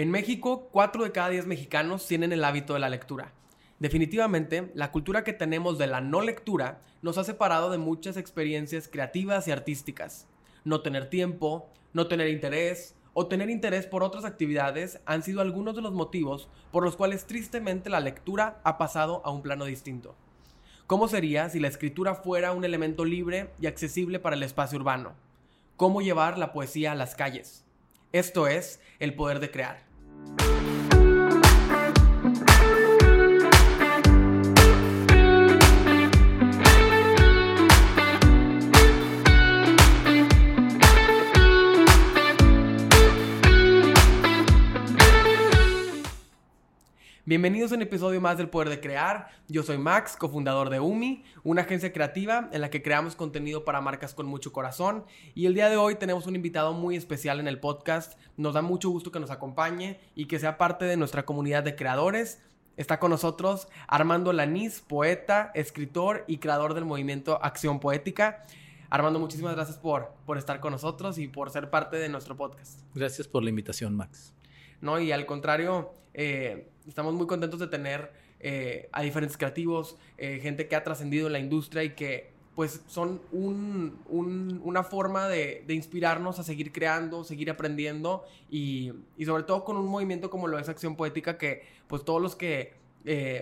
En México, 4 de cada 10 mexicanos tienen el hábito de la lectura. Definitivamente, la cultura que tenemos de la no lectura nos ha separado de muchas experiencias creativas y artísticas. No tener tiempo, no tener interés o tener interés por otras actividades han sido algunos de los motivos por los cuales tristemente la lectura ha pasado a un plano distinto. ¿Cómo sería si la escritura fuera un elemento libre y accesible para el espacio urbano? ¿Cómo llevar la poesía a las calles? Esto es el poder de crear. Bye. Bienvenidos a un episodio más del Poder de Crear. Yo soy Max, cofundador de UMI, una agencia creativa en la que creamos contenido para marcas con mucho corazón. Y el día de hoy tenemos un invitado muy especial en el podcast. Nos da mucho gusto que nos acompañe y que sea parte de nuestra comunidad de creadores. Está con nosotros Armando Lanís, poeta, escritor y creador del movimiento Acción Poética. Armando, muchísimas gracias por, por estar con nosotros y por ser parte de nuestro podcast. Gracias por la invitación, Max. ¿no? Y al contrario, eh, estamos muy contentos de tener eh, a diferentes creativos, eh, gente que ha trascendido en la industria y que pues son una forma de, inspirarnos a seguir creando, seguir aprendiendo y, sobre todo con un movimiento como lo es Acción Poética que pues todos los que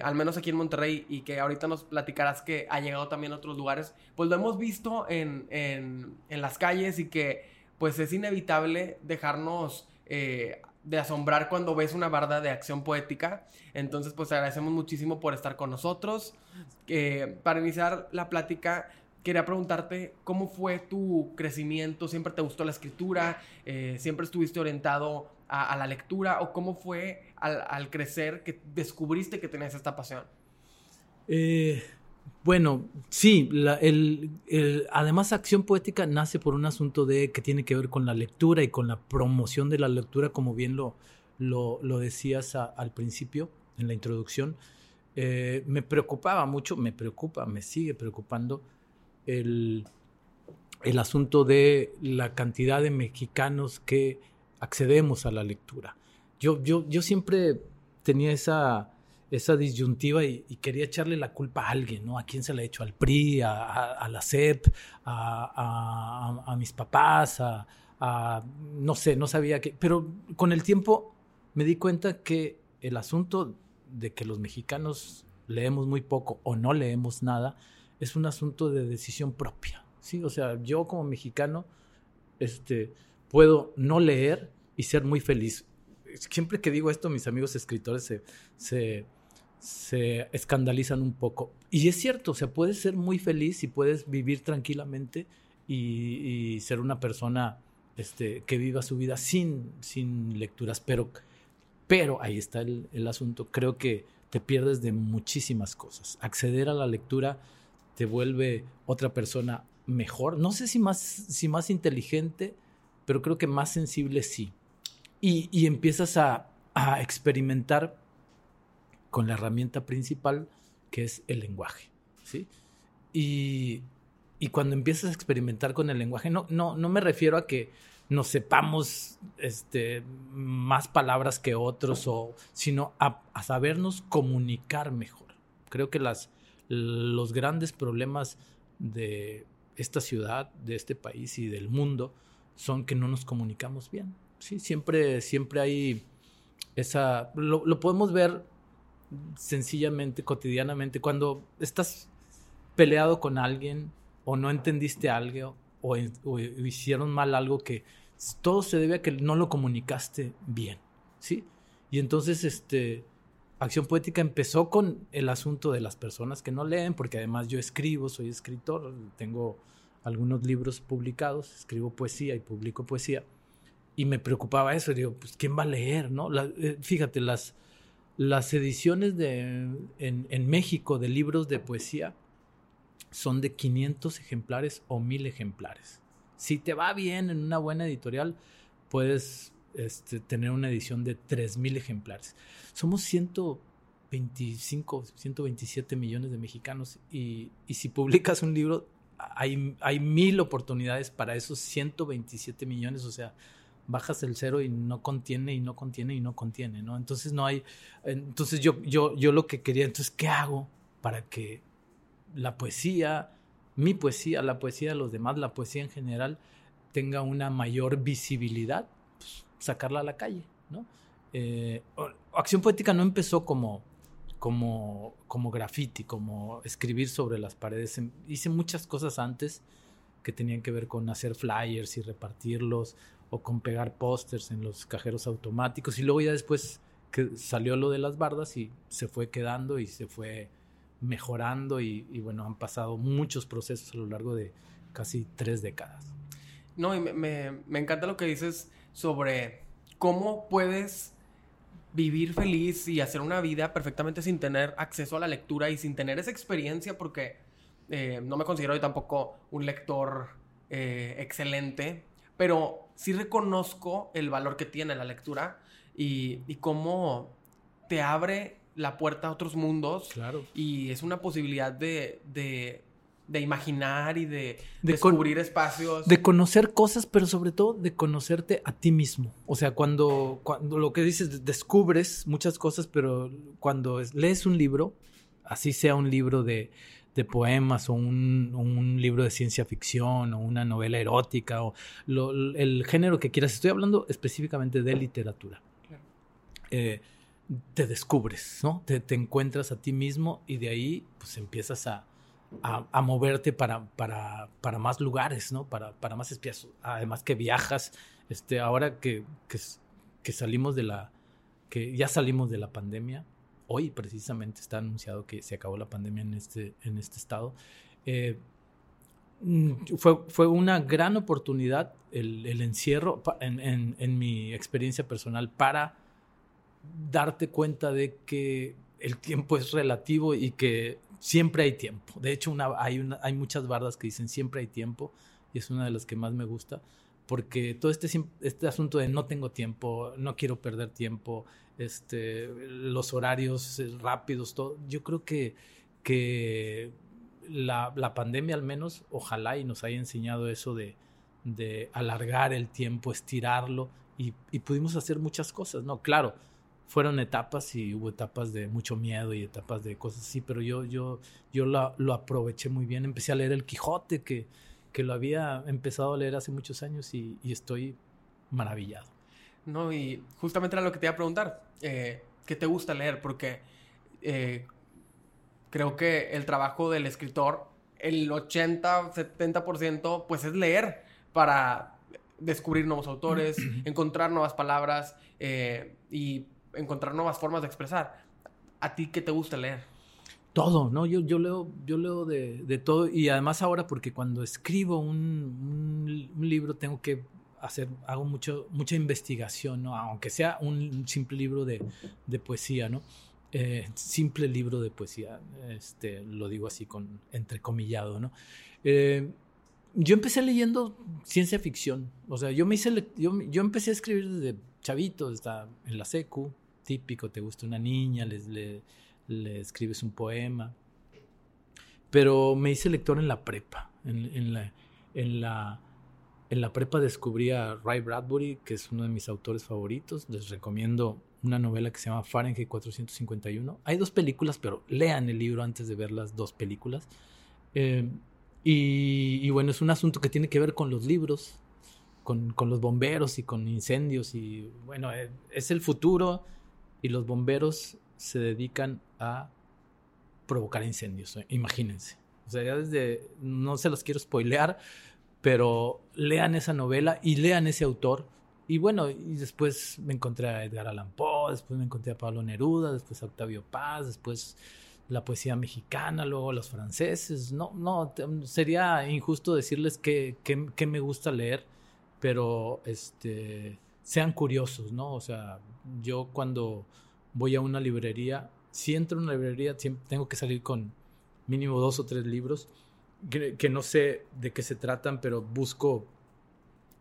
al menos aquí en Monterrey y que ahorita nos platicarás que ha llegado también a otros lugares, pues lo hemos visto en, en, las calles y que pues es inevitable dejarnos de asombrar cuando ves una barda de acción poética. Entonces, pues agradecemos muchísimo por estar con nosotros. Eh, para iniciar la plática, quería preguntarte cómo fue tu crecimiento. ¿Siempre te gustó la escritura? Eh, ¿Siempre estuviste orientado a, la lectura? ¿O cómo fue al, crecer que descubriste que tenías esta pasión? Eh, bueno, sí, el, además acción poética nace por un asunto de que tiene que ver con la lectura y con la promoción de la lectura, como bien lo, lo, decías al principio, en la introducción. Eh, me preocupaba mucho, me preocupa, me sigue preocupando el, el asunto de la cantidad de mexicanos que accedemos a la lectura. Yo, yo, yo siempre tenía esa esa disyuntiva y, quería echarle la culpa a alguien, ¿no? ¿A quién se la he hecho? ¿Al PRI, a, la CEP, a, mis papás, a, no sé, no sabía qué. Pero con el tiempo me di cuenta que el asunto de que los mexicanos leemos muy poco o no leemos nada es un asunto de decisión propia, ¿sí? O sea, yo como mexicano este, puedo no leer y ser muy feliz. Siempre que digo esto, mis amigos escritores se se escandalizan un poco. Y es cierto, o sea, puedes ser muy feliz y puedes vivir tranquilamente y, ser una persona este, que viva su vida sin, sin lecturas, pero, pero ahí está el, el asunto. Creo que te pierdes de muchísimas cosas. Acceder a la lectura te vuelve otra persona mejor. No sé si más, si más inteligente, pero creo que más sensible sí. Y, y empiezas a, a experimentar con la herramienta principal que es el lenguaje. ¿sí? Y, cuando empiezas a experimentar con el lenguaje, no, no, no me refiero a que nos sepamos este, más palabras que otros, o, sino a, sabernos comunicar mejor. Creo que las, los grandes problemas de esta ciudad, de este país y del mundo son que no nos comunicamos bien. ¿sí? Siempre, siempre hay esa... Lo podemos ver sencillamente, cotidianamente, cuando estás peleado con alguien o no entendiste algo o, hicieron mal algo que todo se debe a que no lo comunicaste bien, ¿sí? Y entonces, este, Acción Poética empezó con el asunto de las personas que no leen, porque además yo escribo, soy escritor, tengo algunos libros publicados, escribo poesía y publico poesía, y me preocupaba eso, digo, pues, ¿quién va a leer, no? Eh, fíjate, las las ediciones de, en, México de libros de poesía son de 500 ejemplares o 1000 ejemplares. Si te va bien en una buena editorial, puedes este, tener una edición de 3000 ejemplares. Somos 125, 127 millones de mexicanos y, si publicas un libro, hay, hay mil oportunidades para esos 127 millones, o sea, bajas el cero y no contiene y no contiene y no contiene, ¿no? Entonces no hay, entonces yo, yo, yo lo que quería, entonces, ¿qué hago para que la poesía, mi poesía, la poesía de los demás, la poesía en general, tenga una mayor visibilidad? Pues, sacarla a la calle, ¿no? Eh, Acción Poética no empezó como, como, como graffiti, como escribir sobre las paredes. Hice muchas cosas antes que tenían que ver con hacer flyers y repartirlos o con pegar pósters en los cajeros automáticos y luego ya después que salió lo de las bardas y se fue quedando y se fue mejorando y, bueno, han pasado muchos procesos a lo largo de casi tres décadas. No, y me, me encanta lo que dices sobre cómo puedes vivir feliz y hacer una vida perfectamente sin tener acceso a la lectura y sin tener esa experiencia porque eh, no me considero yo tampoco un lector eh, excelente, pero sí reconozco el valor que tiene la lectura y, y cómo te abre la puerta a otros mundos. Claro. Y es una posibilidad de, de, de imaginar y de, descubrir espacios. De conocer cosas, pero sobre todo de conocerte a ti mismo. O sea, cuando, cuando lo que dices, descubres muchas cosas, pero cuando lees un libro, así sea un libro de de poemas o un, libro de ciencia ficción o una novela erótica o el género que quieras. Estoy hablando específicamente de literatura. Eh, te descubres, ¿no? Te, encuentras a ti mismo y de ahí pues empiezas a, moverte para, para, para, más lugares, ¿no? Para, para más espías. Además que viajas, este, ahora que, que salimos de la, que ya salimos de la pandemia, hoy precisamente está anunciado que se acabó la pandemia en este, en este estado. Eh, mm, fue, fue, una gran oportunidad el, encierro en, en, en, mi experiencia personal para darte cuenta de que el tiempo es relativo y que siempre hay tiempo. De hecho, una, hay, una, hay muchas bardas que dicen siempre hay tiempo y es una de las que más me gusta porque todo este, este asunto de no tengo tiempo, no quiero perder tiempo, este, los horarios eh, rápidos, todo, yo creo que, que la, la, pandemia al menos, ojalá y nos haya enseñado eso de, de alargar el tiempo, estirarlo y, y, pudimos hacer muchas cosas, ¿no? Claro, fueron etapas y hubo etapas de mucho miedo y etapas de cosas así, pero yo, yo, yo lo, aproveché muy bien, empecé a leer El Quijote, que que lo había empezado a leer hace muchos años y, estoy maravillado. No, y justamente era lo que te iba a preguntar. Eh, ¿Qué te gusta leer? Porque eh, creo que el trabajo del escritor, el 80, 70%, pues es leer para descubrir nuevos autores, encontrar nuevas palabras eh, y encontrar nuevas formas de expresar. ¿A ti qué te gusta leer? todo, ¿no? Yo, yo leo, yo leo de, de todo y además ahora porque cuando escribo un, un, libro tengo que hago mucho, mucha investigación, ¿no? Aunque sea un simple libro de, de poesía, ¿no? Eh, simple libro de poesía, este, lo digo así con entrecomillado, ¿no? Eh, yo empecé leyendo ciencia ficción, o sea, yo me hice, yo, empecé a escribir desde chavito, está en la secu, típico, te gusta una niña, les, le, escribes un poema. Pero me hice lector en la prepa. En, la, en, la, en la prepa descubrí a Ray Bradbury, que es uno de mis autores favoritos. Les recomiendo una novela que se llama Fahrenheit 451. Hay dos películas, pero lean el libro antes de ver las dos películas. Eh, y, bueno, es un asunto que tiene que ver con los libros, con, con los bomberos y con incendios. Y bueno, eh, es el futuro y los bomberos se dedican a provocar incendios, eh, imagínense. O sea, ya desde, no se los quiero spoilear, pero lean esa novela y lean ese autor. Y bueno, y después me encontré a Edgar Allan Poe, después me encontré a Pablo Neruda, después a Octavio Paz, después la poesía mexicana, luego los franceses. No, no, sería injusto decirles que, que, me gusta leer, pero este, sean curiosos, ¿no? O sea, yo cuando voy a una librería, si entro a una librería tengo que salir con mínimo dos o tres libros que, no sé de qué se tratan, pero busco,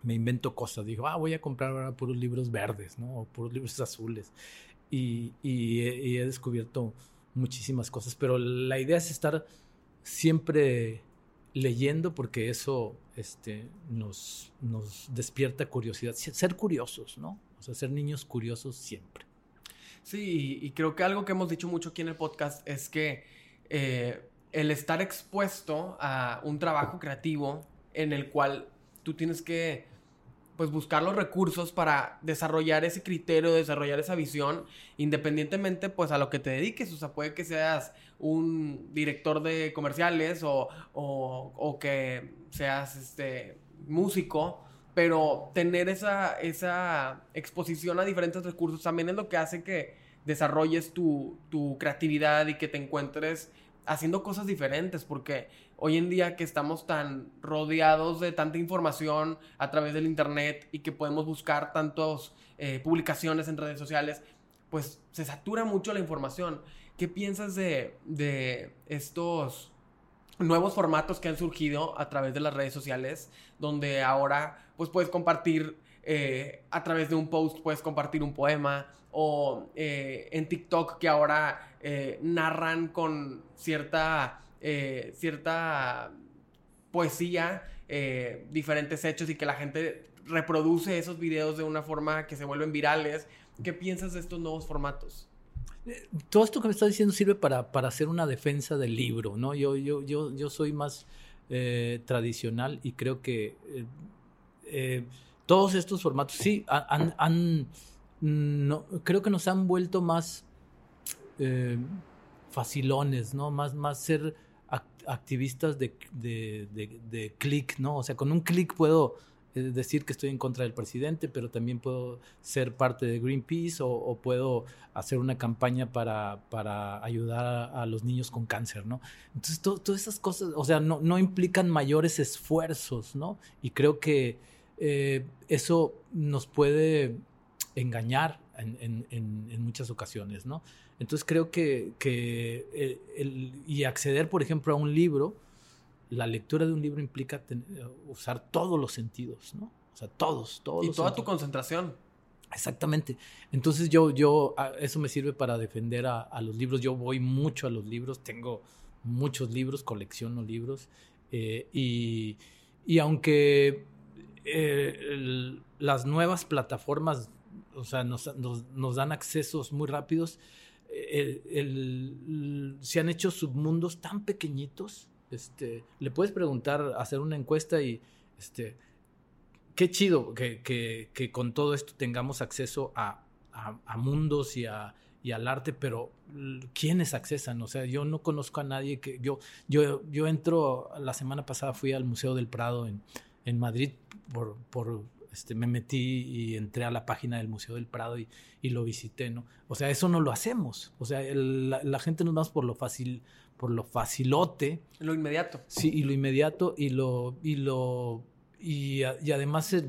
me invento cosas. Digo, ah, voy a comprar ahora puros libros verdes, ¿no? O puros libros azules. Y, he, descubierto muchísimas cosas, pero la idea es estar siempre leyendo porque eso este, nos, nos despierta curiosidad. Ser curiosos, ¿no? O sea, ser niños curiosos siempre. Sí, y creo que algo que hemos dicho mucho aquí en el podcast es que eh, el estar expuesto a un trabajo creativo en el cual tú tienes que pues buscar los recursos para desarrollar ese criterio, desarrollar esa visión, independientemente pues a lo que te dediques, o sea, puede que seas un director de comerciales o, o, que seas este músico, pero tener esa, esa exposición a diferentes recursos también es lo que hace que desarrolles tu, tu creatividad y que te encuentres haciendo cosas diferentes, porque hoy en día que estamos tan rodeados de tanta información a través del internet y que podemos buscar tantas eh, publicaciones en redes sociales, pues se satura mucho la información. ¿Qué piensas de, de estos nuevos formatos que han surgido a través de las redes sociales, donde ahora pues puedes compartir eh, a través de un post, puedes compartir un poema, o eh, en TikTok que ahora narran con cierta eh, cierta poesía, eh, diferentes hechos y que la gente reproduce esos videos de una forma que se vuelven virales. ¿Qué piensas de estos nuevos formatos? Eh, todo esto que me estás diciendo sirve para, para hacer una defensa del libro, ¿no? Yo, yo, yo, yo soy más tradicional y creo que todos estos formatos, sí, han, no, creo que nos han vuelto más facilones, ¿no? Más, más ser activistas de, de, de, clic, ¿no? O sea, con un clic puedo eh, decir que estoy en contra del presidente, pero también puedo ser parte de Greenpeace o, puedo hacer una campaña para, para, ayudar a los niños con cáncer, ¿no? Entonces, todas esas cosas, o sea, no, no, implican mayores esfuerzos, ¿no? Y creo que eh, eso nos puede engañar en, en, en muchas ocasiones, ¿no? Entonces creo que, que el, y acceder, por ejemplo, a un libro, la lectura de un libro implica usar todos los sentidos, ¿no? O sea, todos, todos. Y toda tu concentración. Exactamente. Entonces yo, yo, eso me sirve para defender a, los libros. Yo voy mucho a los libros, tengo muchos libros, colecciono libros. Eh, y, y, aunque eh, las nuevas plataformas, o sea, nos, dan accesos muy rápidos, el, se han hecho submundos tan pequeñitos. Este, le puedes preguntar, hacer una encuesta y este, qué chido que, con todo esto tengamos acceso a, mundos y, a, y al arte, pero ¿quiénes accesan? O sea, yo no conozco a nadie que yo, yo, entro, la semana pasada fui al Museo del Prado en, Madrid por este, me metí y entré a la página del Museo del Prado y, lo visité, ¿no? O sea, eso no lo hacemos. O sea, la, gente nos vamos por lo fácil, por lo facilote. Lo inmediato. Sí, y lo inmediato y lo, y lo, y, además, eh,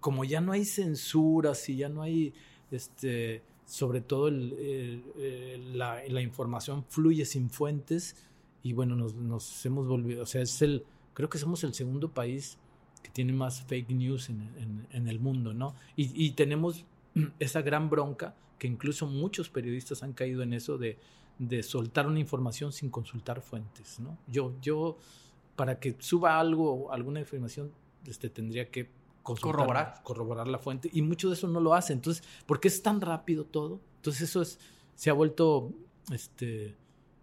como ya no hay censuras y ya no hay, este, sobre todo la, la, información fluye sin fuentes y bueno, nos, nos hemos volvido, o sea, es el, creo que somos el segundo país que tiene más fake news en, en, el mundo, ¿no? Y, y, tenemos esa gran bronca que incluso muchos periodistas han caído en eso de, de soltar una información sin consultar fuentes, ¿no? Yo, yo, para que suba algo, alguna información, este, tendría que corroborar. corroborar la fuente y mucho de eso no lo hace. Entonces, ¿por qué es tan rápido todo? Entonces eso es, se ha vuelto este,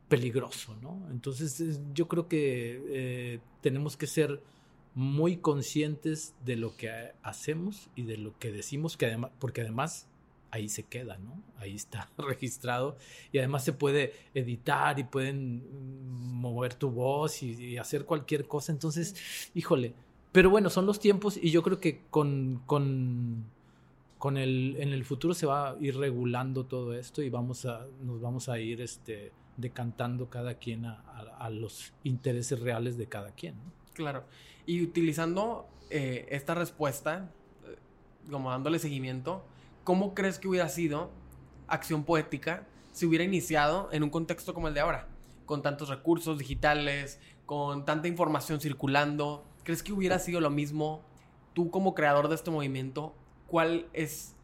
peligroso, ¿no? Entonces yo creo que eh, tenemos que ser muy conscientes de lo que hacemos y de lo que decimos, que además, porque además ahí se queda, ¿no? Ahí está registrado y además se puede editar y pueden mover tu voz y, hacer cualquier cosa. Entonces, híjole, pero bueno, son los tiempos y yo creo que con, con, con el, en el futuro se va a ir regulando todo esto y vamos a, nos vamos a ir este, decantando cada quien a, los intereses reales de cada quien. Claro. Y utilizando eh, esta respuesta, eh, como dándole seguimiento, ¿cómo crees que hubiera sido acción poética si hubiera iniciado en un contexto como el de ahora? Con tantos recursos digitales, con tanta información circulando. ¿Crees que hubiera sido lo mismo tú como creador de este movimiento? ¿Cuál es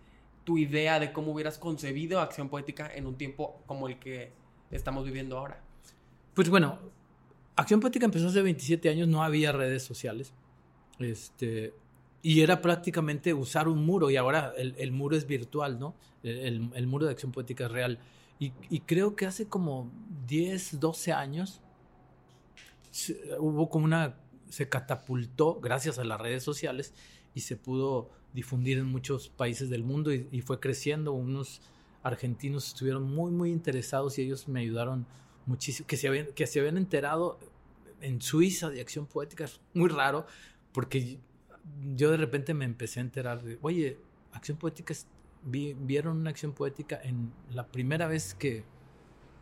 tu idea de cómo hubieras concebido acción poética en un tiempo como el que estamos viviendo ahora? Pues bueno, Acción Poética empezó hace 27 años, no había redes sociales. Este, y era prácticamente usar un muro, y ahora el, muro es virtual, ¿no? El, muro de Acción Poética es real. Y, y, creo que hace como 10, 12 años hubo como una. se catapultó gracias a las redes sociales y se pudo difundir en muchos países del mundo y, y fue creciendo. Unos argentinos estuvieron muy, muy interesados y ellos me ayudaron muchísimo, que se habían, que se habían enterado en Suiza de acción poética, es muy raro, porque yo de repente me empecé a enterar de, oye, acción poética, vieron una acción poética en la primera vez que,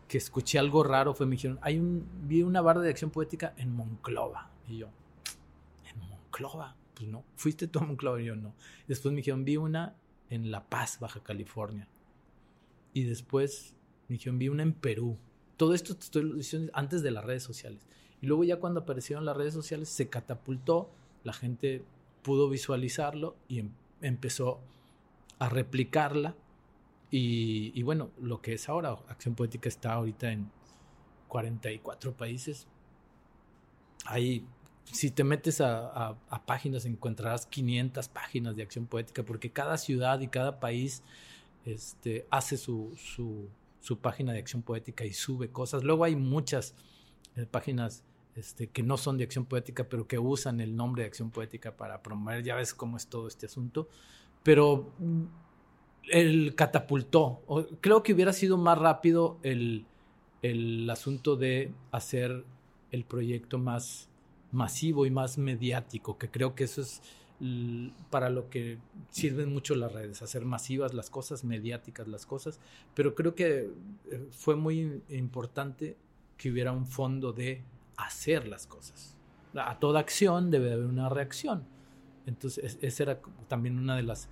que escuché algo raro fue, me dijeron, hay vi una barra de acción poética en Monclova, y yo, ¿en Monclova? Pues no, ¿fuiste tú a Monclova? Y yo no. Después me dijeron, vi una en La Paz, Baja California. Y después me dijeron, vi una en Perú. Todo esto te estoy diciendo antes de las redes sociales. Y luego ya cuando aparecieron las redes sociales se catapultó, la gente pudo visualizarlo y em, empezó a replicarla. Y, bueno, lo que es ahora, Acción Poética está ahorita en 44 países. Ahí, si te metes a, páginas, encontrarás 500 páginas de Acción Poética, porque cada ciudad y cada país este, hace su, su página de acción poética y sube cosas. Luego hay muchas eh, páginas este, que no son de acción poética, pero que usan el nombre de acción poética para promover, ya ves cómo es todo este asunto. Pero mm, el catapultó. Creo que hubiera sido más rápido el, el asunto de hacer el proyecto más masivo y más mediático, que creo que eso es para lo que sirven mucho las redes, hacer masivas las cosas, mediáticas las cosas, pero creo que eh, fue muy importante que hubiera un fondo de hacer las cosas. A toda acción debe haber una reacción. Entonces, esa era también una de las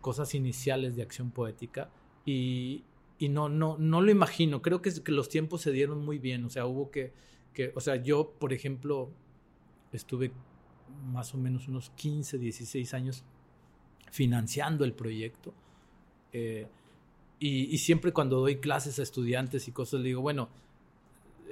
cosas iniciales de acción poética y, y no, no, no lo imagino. Creo que, los tiempos se dieron muy bien. O sea, hubo que, que, o sea, yo, por ejemplo, estuve más o menos unos 15, 16 años financiando el proyecto. Eh, y, siempre cuando doy clases a estudiantes y cosas, le digo, bueno,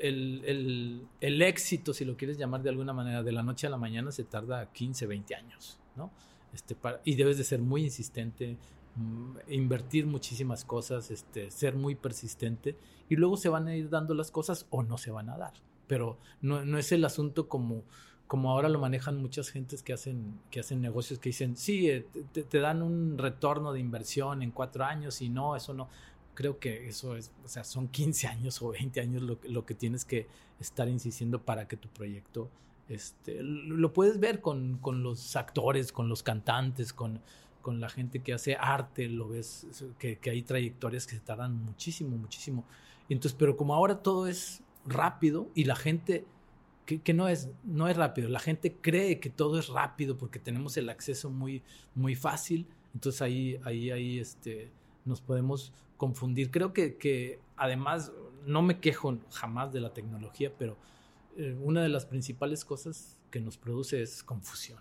el, éxito, si lo quieres llamar de alguna manera, de la noche a la mañana se tarda 15, 20 años, ¿no? Este, y debes de ser muy insistente, mm, invertir muchísimas cosas, este, ser muy persistente, y luego se van a ir dando las cosas o no se van a dar. Pero no, no es el asunto como como ahora lo manejan muchas gentes que hacen, que hacen negocios que dicen, sí, eh, te, dan un retorno de inversión en cuatro años y no, eso no. Creo que eso es, o sea, son 15 años o 20 años lo, lo que tienes que estar insistiendo para que tu proyecto, este, lo puedes ver con, con los actores, con los cantantes, con, con la gente que hace arte, lo ves, que, que hay trayectorias que se tardan muchísimo, muchísimo. Entonces, pero como ahora todo es rápido y la gente que, no, es, no es rápido. La gente cree que todo es rápido porque tenemos el acceso muy, muy fácil. Entonces ahí, ahí, ahí este, nos podemos confundir. Creo que, que además no me quejo jamás de la tecnología, pero eh, una de las principales cosas que nos produce es confusión.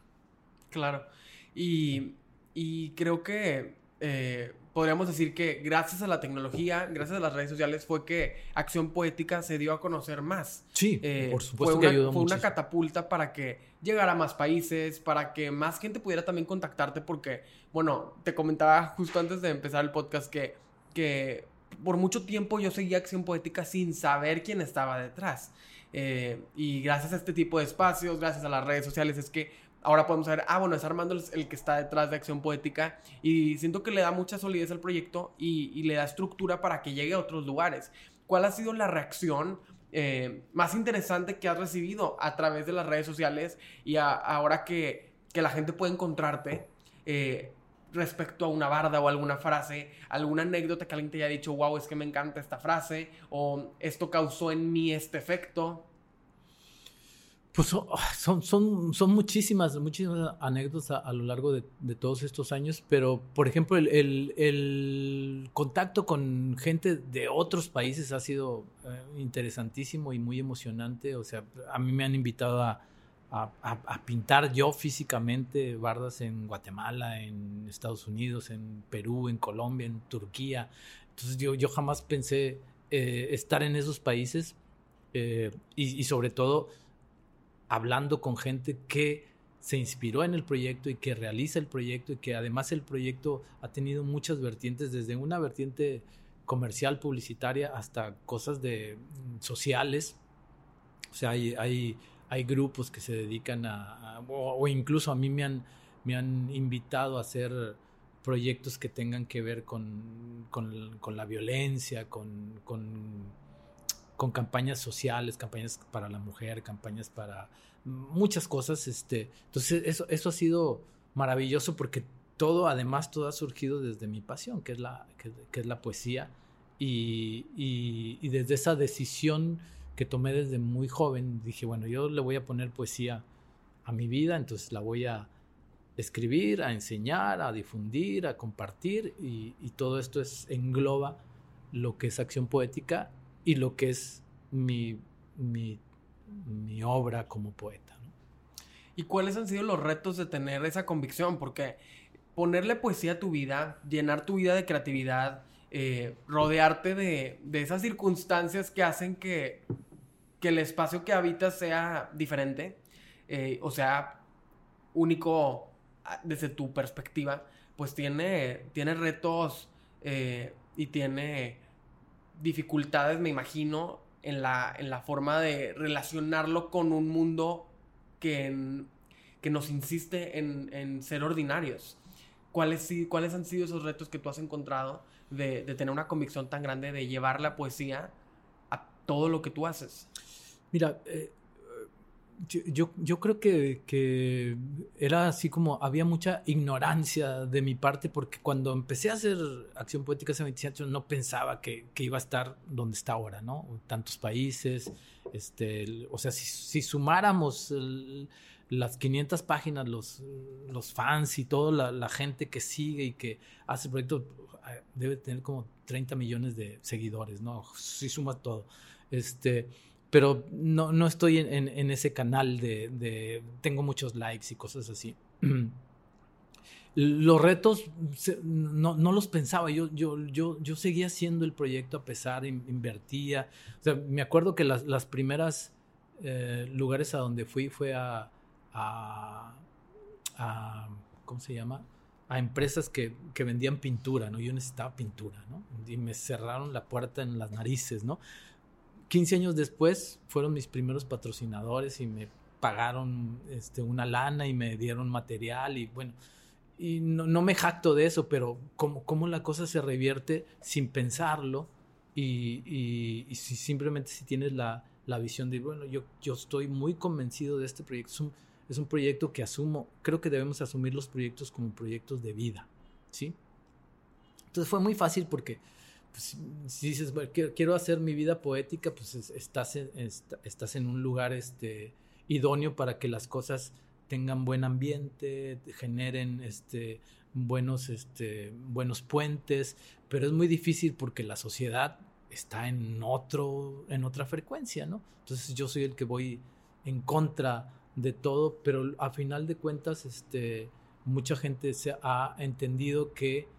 Claro. Y, y creo que eh, podríamos decir que gracias a la tecnología, gracias a las redes sociales, fue que Acción Poética se dio a conocer más. Sí, eh, por supuesto fue que una, Fue una catapulta para que llegara a más países, para que más gente pudiera también contactarte, porque, bueno, te comentaba justo antes de empezar el podcast que, que por mucho tiempo yo seguía Acción Poética sin saber quién estaba detrás. Eh, y gracias a este tipo de espacios, gracias a las redes sociales, es que ahora podemos ver, ah, bueno, es Armando el, que está detrás de Acción Poética y siento que le da mucha solidez al proyecto y, le da estructura para que llegue a otros lugares. ¿Cuál ha sido la reacción eh, más interesante que has recibido a través de las redes sociales y ahora que, la gente puede encontrarte? Eh, respecto a una barda o alguna frase, alguna anécdota que alguien te haya dicho, wow, es que me encanta esta frase, o esto causó en mí este efecto. Pues ah, son, son, son muchísimas, muchísimas anécdotas a, lo largo de, todos estos años, pero por ejemplo el, contacto con gente de otros países ha sido eh, interesantísimo y muy emocionante. O sea, a mí me han invitado a, pintar yo físicamente bardas en Guatemala, en Estados Unidos, en Perú, en Colombia, en Turquía. Entonces yo, yo jamás pensé eh, estar en esos países eh, y sobre todo hablando con gente que se inspiró en el proyecto y que realiza el proyecto y que además el proyecto ha tenido muchas vertientes, desde una vertiente comercial, publicitaria, hasta cosas de mm, sociales. O sea, hay, hay, hay grupos que se dedican a, o, incluso a mí me han, me han invitado a hacer proyectos que tengan que ver con, con, la violencia, con, con, con, campañas sociales, campañas para la mujer, campañas para muchas cosas. Este, entonces, eso, eso ha sido maravilloso porque todo, además, todo ha surgido desde mi pasión, que es la, que, es la poesía. Y, y, desde esa decisión que tomé desde muy joven, dije, bueno, yo le voy a poner poesía a mi vida, entonces la voy a escribir, a enseñar, a difundir, a compartir, y, todo esto es, engloba lo que es acción poética y lo que es mi, mi, mi obra como poeta. ¿Y cuáles han sido los retos de tener esa convicción? Porque ponerle poesía a tu vida, llenar tu vida de creatividad, eh, rodearte de, de, esas circunstancias que hacen que, que, el espacio que habitas sea diferente, eh, o sea, único ah, desde tu perspectiva, pues tiene, tiene retos eh, y tiene dificultades, me imagino, en la, en la forma de relacionarlo con un mundo que, que nos insiste en, en ser ordinarios. ¿Cuáles, ¿Cuáles han sido esos retos que tú has encontrado de, de, tener una convicción tan grande de llevar la poesía a todo lo que tú haces? Mira, eh, yo, yo, creo que, que, era así como había mucha ignorancia de mi parte porque cuando empecé a hacer acción poética hace 27 años no pensaba que, que, iba a estar donde está ahora, ¿no? Tantos países, este, o sea, si, si sumáramos las 500 páginas, los, los fans y toda la, la, gente que sigue y que hace el proyecto, debe tener como 30 millones de seguidores, ¿no? Si suma todo. Este, pero no, no estoy en, en, ese canal de, de, Tengo muchos likes y cosas así. Los retos no, no, los pensaba, yo, yo, yo, yo seguía haciendo el proyecto a pesar, invertía. O sea, me acuerdo que las, las primeras eh, lugares a donde fui fue a, a, a, ¿cómo se llama? A empresas que, que, vendían pintura, ¿no? Yo necesitaba pintura, ¿no? Y me cerraron la puerta en las narices, ¿no? 15 años después fueron mis primeros patrocinadores y me pagaron este, una lana y me dieron material y bueno, y no, me jacto de eso, pero cómo, cómo, la cosa se revierte sin pensarlo y, si simplemente si tienes la, la, visión de, bueno, yo, yo estoy muy convencido de este proyecto, es un, es un proyecto que asumo, creo que debemos asumir los proyectos como proyectos de vida, ¿sí? Entonces fue muy fácil porque pues, si dices, bueno, quiero, hacer mi vida poética, pues estás, en, estás en un lugar este, idóneo para que las cosas tengan buen ambiente, generen este, buenos, este, buenos puentes, pero es muy difícil porque la sociedad está en, otro, en otra frecuencia, ¿no? Entonces yo soy el que voy en contra de todo, pero a final de cuentas, este, mucha gente se ha entendido que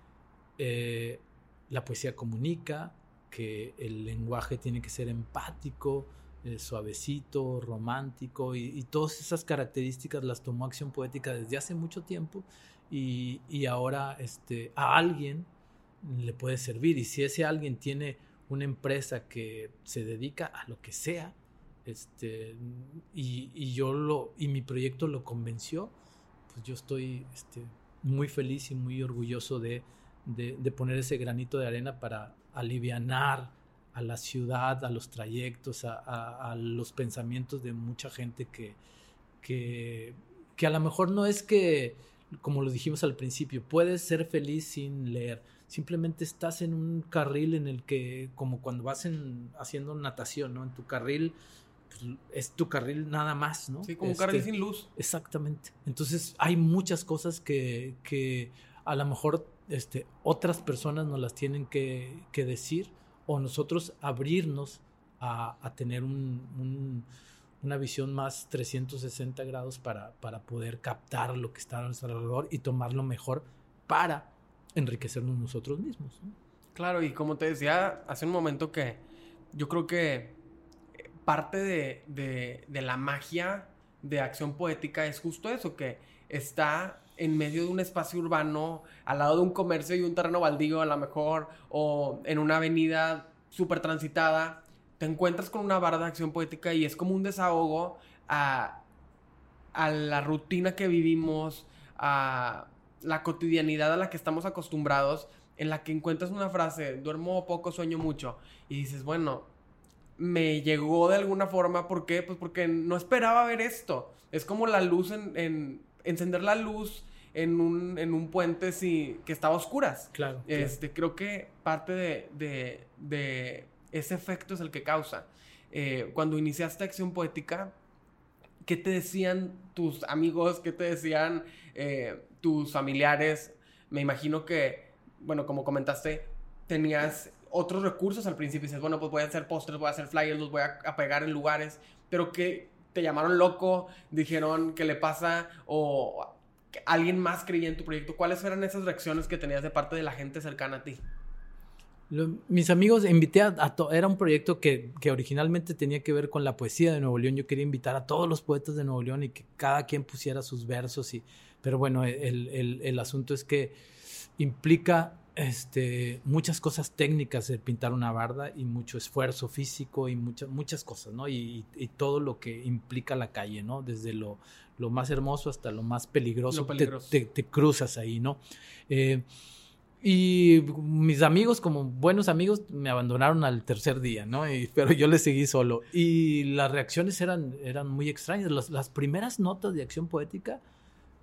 eh, la poesía comunica, que el lenguaje tiene que ser empático, eh, suavecito, romántico, y, todas esas características las tomó Acción Poética desde hace mucho tiempo y, ahora este, a alguien le puede servir. Y si ese alguien tiene una empresa que se dedica a lo que sea, este, y, yo lo, y mi proyecto lo convenció, pues yo estoy este, muy feliz y muy orgulloso de de, poner ese granito de arena para alivianar a la ciudad, a los trayectos, a, los pensamientos de mucha gente que, que, que, a lo mejor no es que, como lo dijimos al principio, puedes ser feliz sin leer. Simplemente estás en un carril en el que, como cuando vas en, haciendo natación, ¿no? En tu carril, es tu carril nada más, ¿no? Sí, como un carril este, sin luz. Exactamente. Entonces hay muchas cosas que, que a lo mejor este, otras personas nos las tienen que, decir o nosotros abrirnos a, tener una visión más 360 grados para, poder captar lo que está a nuestro alrededor y tomarlo mejor para enriquecernos nosotros mismos. Claro, y como te decía hace un momento que yo creo que parte de, de la magia de acción poética es justo eso, que está en medio de un espacio urbano, al lado de un comercio y un terreno baldío a lo mejor, o en una avenida súper transitada, te encuentras con una barra de acción poética y es como un desahogo a, a la rutina que vivimos, a la cotidianidad a la que estamos acostumbrados, en la que encuentras una frase, duermo poco, sueño mucho, y dices, bueno, me llegó de alguna forma, ¿por qué? Pues porque no esperaba ver esto. Es como la luz en, encender la luz en un, en un puente si, que estaba a oscuras. Claro. Este, Creo que parte de, de, ese efecto es el que causa. Eh, cuando iniciaste Acción Poética, ¿qué te decían tus amigos? ¿Qué te decían eh, tus familiares? Me imagino que, bueno, como comentaste, tenías otros recursos al principio. Dices, bueno, pues voy a hacer postres, voy a hacer flyers, los voy a, pegar en lugares, pero que te llamaron loco, dijeron qué le pasa o alguien más creía en tu proyecto. ¿Cuáles eran esas reacciones que tenías de parte de la gente cercana a ti? mis amigos, invité a, a era un proyecto que, originalmente tenía que ver con la poesía de Nuevo León. Yo quería invitar a todos los poetas de Nuevo León y que cada quien pusiera sus versos. Y, pero bueno, el asunto es que implica este, muchas cosas técnicas de pintar una barda y mucho esfuerzo físico y muchas muchas cosas, ¿no? Y, todo lo que implica la calle, ¿no? Desde lo, lo más hermoso hasta lo más peligroso, Te, cruzas ahí, ¿no? Eh, y mis amigos, como buenos amigos, me abandonaron al tercer día, ¿no? pero yo le seguí solo. Y las reacciones eran, eran muy extrañas. Las, las primeras notas de acción poética,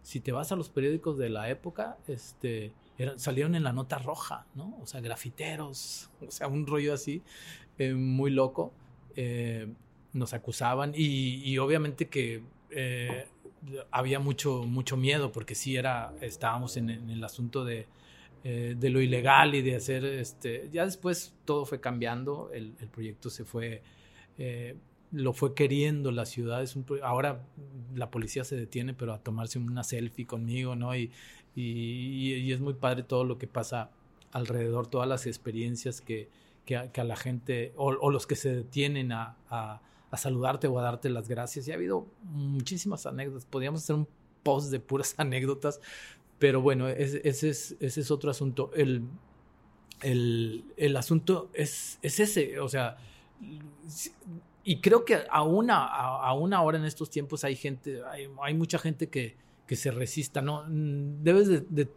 si te vas a los periódicos de la época, este salieron en la nota roja, ¿no? O sea, grafiteros, o sea, un rollo así, eh, muy loco. Eh, nos acusaban y, obviamente que eh, había mucho, mucho miedo porque sí era, estábamos en, el asunto de, de, lo ilegal y de hacer, este, ya después todo fue cambiando, el, proyecto se fue lo fue queriendo la ciudad. Es un, ahora la policía se detiene, pero a tomarse una selfie conmigo, ¿no? Y, es muy padre todo lo que pasa alrededor, todas las experiencias que, que, a, la gente, o, los que se detienen a, a, saludarte o a darte las gracias. Y ha habido muchísimas anécdotas. Podríamos hacer un post de puras anécdotas, pero bueno, ese, es, ese es otro asunto. El, el, el asunto es, es ese, o sea y creo que aún, a, ahora en estos tiempos hay gente, hay, mucha gente que, que, se resista, ¿no? Debes de,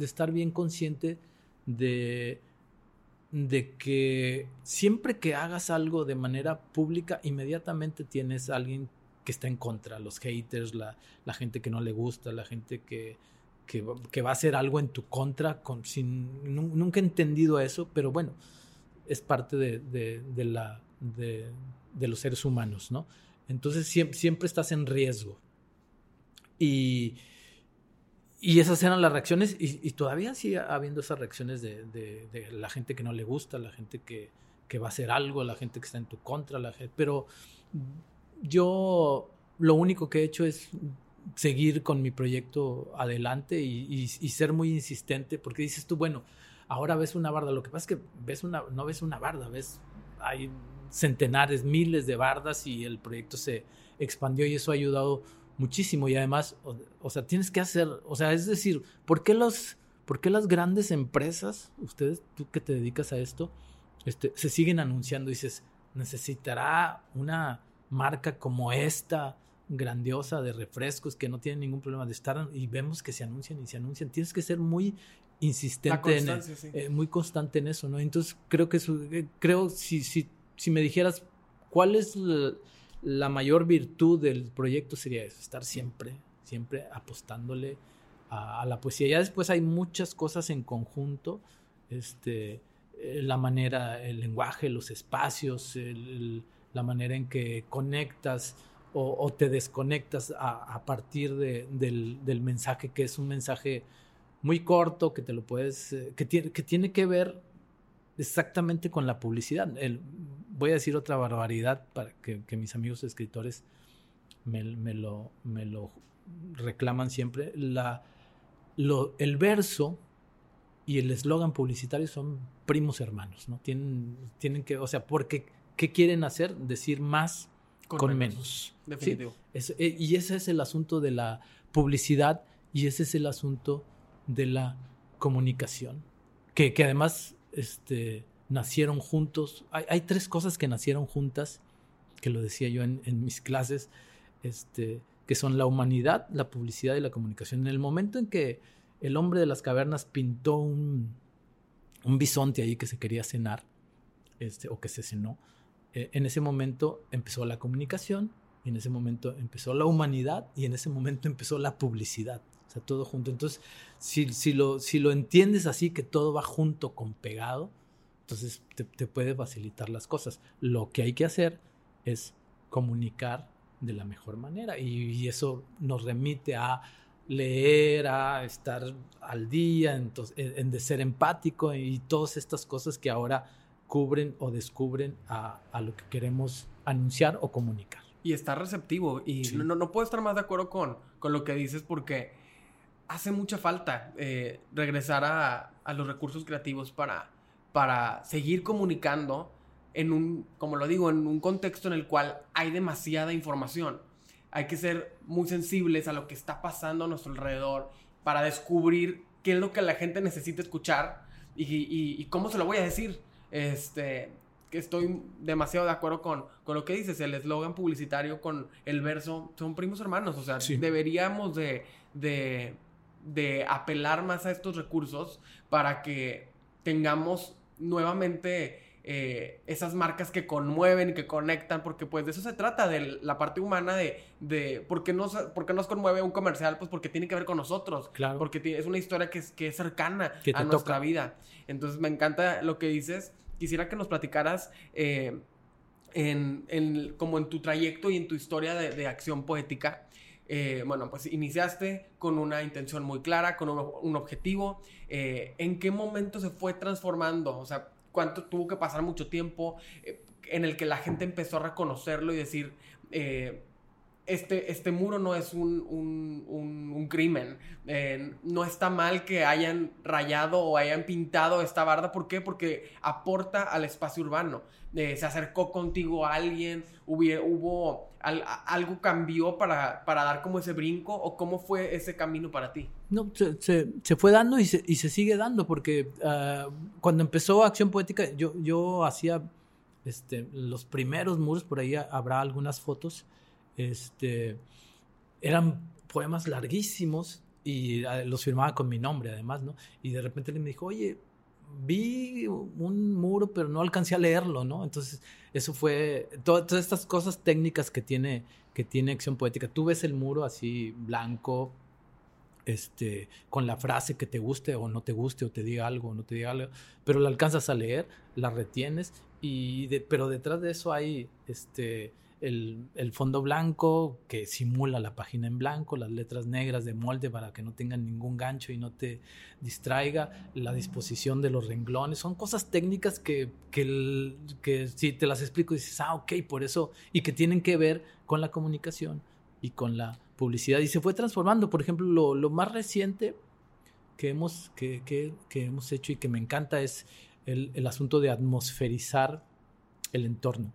estar bien consciente de, de que siempre que hagas algo de manera pública, inmediatamente tienes alguien que está en contra, los haters, la, gente que no le gusta, la gente que, que, va a hacer algo en tu contra, con, sin, nunca he entendido eso, pero bueno, es parte de, de la... De, de los seres humanos, ¿no? Entonces siempre estás en riesgo. Y, y esas eran las reacciones y, todavía sigue habiendo esas reacciones de, la gente que no le gusta, la gente que, va a hacer algo, la gente que está en tu contra, la gente, pero yo lo único que he hecho es seguir con mi proyecto adelante y, ser muy insistente, porque dices tú, bueno, ahora ves una barda, lo que pasa es que ves una, no ves una barda, ves, hay centenares, miles de bardas y el proyecto se expandió y eso ha ayudado muchísimo y además, o, sea, tienes que hacer, o sea, es decir, ¿por qué, los, ¿por qué las grandes empresas, ustedes, tú que te dedicas a esto, este, se siguen anunciando? Dices, necesitará una marca como esta, grandiosa de refrescos que no tiene ningún problema de estar y vemos que se anuncian y se anuncian. Tienes que ser muy insistente, en, eh, muy constante en eso, ¿no? Entonces creo que eh, creo si, si si me dijeras cuál es la, mayor virtud del proyecto sería eso, estar siempre, siempre apostándole a, la poesía. Ya después hay muchas cosas en conjunto, este, eh, la manera, el lenguaje, los espacios, la manera en que conectas o, te desconectas a, partir del, mensaje, que es un mensaje muy corto, que te lo puedes, eh, que, tiene, que tiene que ver exactamente con la publicidad. El, voy a decir otra barbaridad para que, mis amigos escritores me, lo, me lo reclaman siempre. La, lo, el verso y el eslogan publicitario son primos hermanos, ¿no? Tienen, tienen que, o sea, porque, ¿qué quieren hacer? Decir más con, menos. Definitivo. Eh, y ese es el asunto de la publicidad y ese es el asunto de la comunicación. Que, que además este, nacieron juntos. Hay, tres cosas que nacieron juntas, que lo decía yo en, en mis clases, este, que son la humanidad, la publicidad y la comunicación. En el momento en que el hombre de las cavernas pintó un, un bisonte ahí que se quería cenar, este, o que se cenó, eh, en ese momento empezó la comunicación, en ese momento empezó la humanidad y en ese momento empezó la publicidad. O sea, todo junto. Entonces, si, si, lo, si lo entiendes así, que todo va junto con pegado, entonces te, te puede facilitar las cosas. Lo que hay que hacer es comunicar de la mejor manera y, y eso nos remite a leer, a estar al día, en, en de ser empático y todas estas cosas que ahora cubren o descubren a, a lo que queremos anunciar o comunicar. Y está receptivo. Y sí. no, no, puedo estar más de acuerdo con, con, lo que dices porque hace mucha falta eh, regresar a, a, los recursos creativos para, para seguir comunicando en un, como lo digo, en un contexto en el cual hay demasiada información. Hay que ser muy sensibles a lo que está pasando a nuestro alrededor para descubrir qué es lo que la gente necesita escuchar y, y, y cómo se lo voy a decir. Este, que estoy demasiado de acuerdo con, con lo que dices, el eslogan publicitario con el verso, son primos hermanos, o sea, sí. deberíamos de, de, de, apelar más a estos recursos para que tengamos nuevamente eh, esas marcas que conmueven y que conectan, porque pues de eso se trata, de la parte humana de, de ¿por, qué nos, ¿por qué nos conmueve un comercial? Pues porque tiene que ver con nosotros, claro. porque es una historia que es, que es cercana que a nuestra toca. vida. Entonces me encanta lo que dices quisiera que nos platicaras eh, en, en, como en tu trayecto y en tu historia de, de acción poética. Eh, bueno, pues iniciaste con una intención muy clara, con un, objetivo. Eh, ¿En qué momento se fue transformando? O sea, ¿cuánto tuvo que pasar mucho tiempo eh, en el que la gente empezó a reconocerlo y decir, este, este muro no es un, un, crimen. Eh, no está mal que hayan rayado o hayan pintado esta barda. ¿Por qué? Porque aporta al espacio urbano. Eh, se acercó contigo alguien, hubo, hubo al, algo cambió para, para, dar como ese brinco o cómo fue ese camino para ti? No, se, se, se fue dando y se, y se, sigue dando porque uh, cuando empezó Acción Poética yo, yo hacía este, los primeros muros, por ahí habrá algunas fotos este, eran poemas larguísimos y ah, los firmaba con mi nombre además, ¿no? Y de repente me dijo, oye, vi un muro, pero no alcancé a leerlo, ¿no? Entonces, eso fue todas estas cosas técnicas que tiene, que tiene acción poética. Tú ves el muro así blanco, este, con la frase que te guste o no te guste o te diga algo o no te diga algo, pero la alcanzas a leer, la retienes y de, pero detrás de eso hay este el, fondo blanco que simula la página en blanco, las letras negras de molde para que no tengan ningún gancho y no te distraiga, la disposición de los renglones, son cosas técnicas que, que, que si te las explico dices, ah, ok, por eso, y que tienen que ver con la comunicación y con la publicidad. Y se fue transformando, por ejemplo, lo, lo más reciente que hemos, que, que, que, hemos hecho y que me encanta es el asunto de atmosferizar el entorno.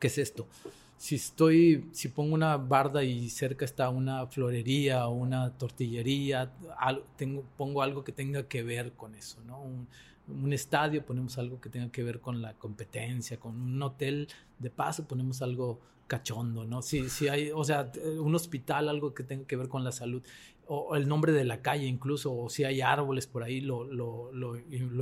¿Qué es esto? Si estoy, si pongo una barda y cerca está una florería o una tortillería, pongo algo que tenga que ver con eso, ¿no? Un, estadio ponemos algo que tenga que ver con la competencia, con un hotel de paso ponemos algo cachondo, ¿no? Si, si hay, o sea, un hospital, algo que tenga que ver con la salud, o el nombre de la calle incluso, o si hay árboles por ahí, lo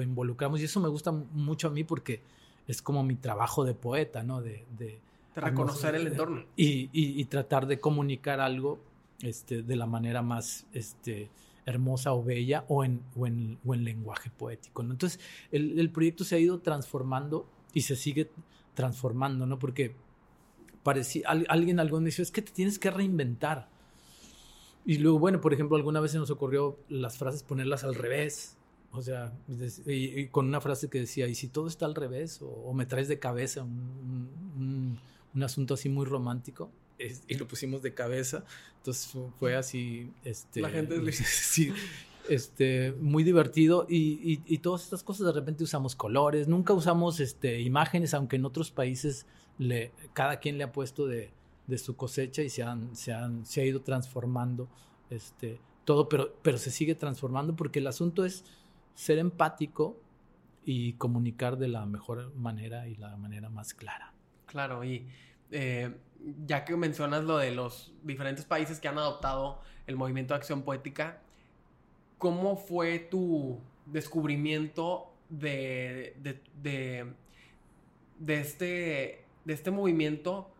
involucramos. Y eso me gusta mucho a mí porque es como mi trabajo de poeta, ¿no? De, de, de reconocer el entorno. Y, y, y, tratar de comunicar algo este, de la manera más este, hermosa o bella o en, o en, o en lenguaje poético. ¿no? Entonces, el, el, proyecto se ha ido transformando y se sigue transformando, ¿no? Porque parecía, alguien algún dijo, es que te tienes que reinventar. Y luego, bueno, por ejemplo, alguna vez se nos ocurrió las frases ponerlas al revés, o sea, y, y con una frase que decía, ¿y si todo está al revés? ¿O, o me traes de cabeza un, un, un, asunto así muy romántico? Es, y lo pusimos de cabeza. Entonces fue así. Este, La gente sí, este, muy divertido y, y, todas estas cosas de repente usamos colores, nunca usamos este, imágenes, aunque en otros países le, cada quien le ha puesto de, de su cosecha y se, han, se, han, se ha ido transformando este, todo, pero, pero se sigue transformando porque el asunto es ser empático y comunicar de la mejor manera y la manera más clara. Claro, y eh, ya que mencionas lo de los diferentes países que han adoptado el movimiento de acción poética, ¿cómo fue tu descubrimiento de, de, este, de este movimiento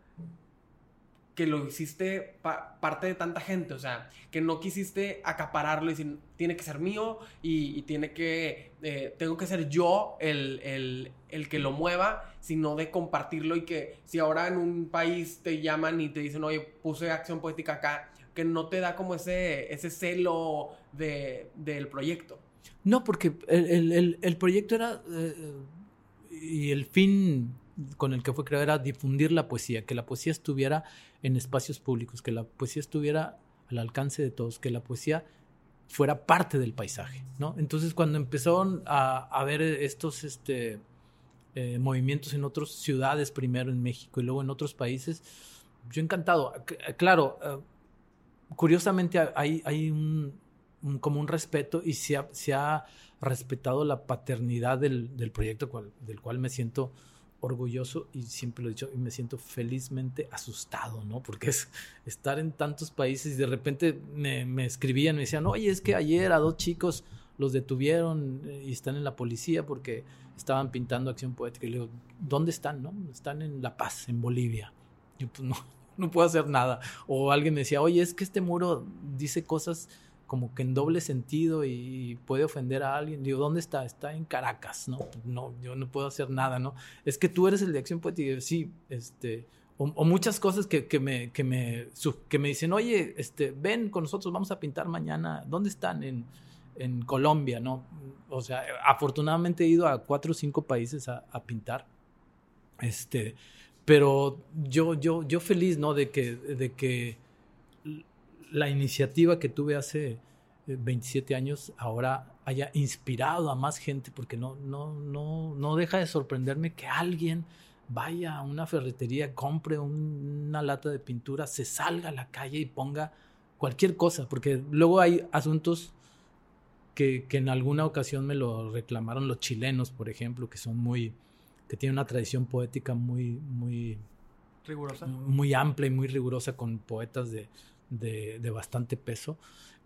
que lo hiciste parte de tanta gente, o sea, que no quisiste acapararlo y decir, tiene que ser mío y, tiene que, eh, tengo que ser yo el, que lo mueva, sino de compartirlo y que si ahora en un país te llaman y te dicen, oye, puse acción poética acá, que no te da como ese, ese celo de, del proyecto. No, porque el, proyecto era, eh, y el fin con el que fue creado era difundir la poesía, que la poesía estuviera en espacios públicos, que la poesía estuviera al alcance de todos, que la poesía fuera parte del paisaje, ¿no? Entonces cuando empezaron a, ver estos este, eh, movimientos en otras ciudades, primero en México y luego en otros países, yo encantado. Claro, eh, curiosamente hay, hay un, como un respeto y se ha, se ha respetado la paternidad del, del proyecto del cual me siento orgulloso y siempre lo he dicho y me siento felizmente asustado, ¿no? Porque es estar en tantos países y de repente me, escribían, me decían, oye, es que ayer a dos chicos los detuvieron eh, y están en la policía porque estaban pintando acción poética. Y le digo, ¿dónde están? No? Están en La Paz, en Bolivia. Yo pues no, no puedo hacer nada. O alguien me decía, oye, es que este muro dice cosas como que en doble sentido y puede ofender a alguien. Digo, ¿dónde está? Está en Caracas, ¿no? No, yo no puedo hacer nada, ¿no? Es que tú eres el de Acción Poética. Sí, este... O, muchas cosas que, que, me, que, me, que me dicen, oye, este, ven con nosotros, vamos a pintar mañana. ¿Dónde están? En, en Colombia, ¿no? O sea, afortunadamente he ido a cuatro o cinco países a, a pintar. Este, pero yo, yo, yo feliz, ¿no? De que, de que la iniciativa que tuve hace 27 eh, años ahora haya inspirado a más gente, porque no, no, no, no deja de sorprenderme que alguien vaya a una ferretería, compre una lata de pintura, se salga a la calle y ponga cualquier cosa, porque luego hay asuntos que, que, en alguna ocasión me lo reclamaron los chilenos, por ejemplo, que son muy, que tienen una tradición poética muy, muy rigurosa, muy amplia y muy rigurosa con poetas de, de, bastante peso.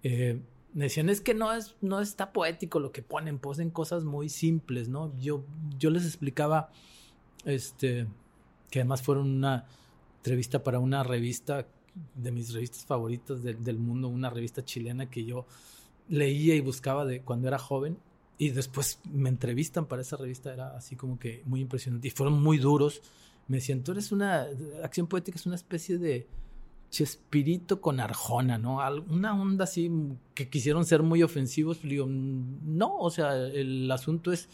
Eh, me decían, es que no, es, no está poético lo que ponen, posen cosas muy simples, ¿no? Yo, yo les explicaba, este, que además fueron una entrevista para una revista de mis revistas favoritas del mundo, una revista chilena que yo leía y buscaba de cuando era joven y después me entrevistan para esa revista, era así como que muy impresionante y fueron muy duros. Me decían, tú eres una, acción poética es una especie de, Chespirito con Arjona, ¿no? Una onda así que quisieron ser muy ofensivos. Digo, no, o sea, el asunto es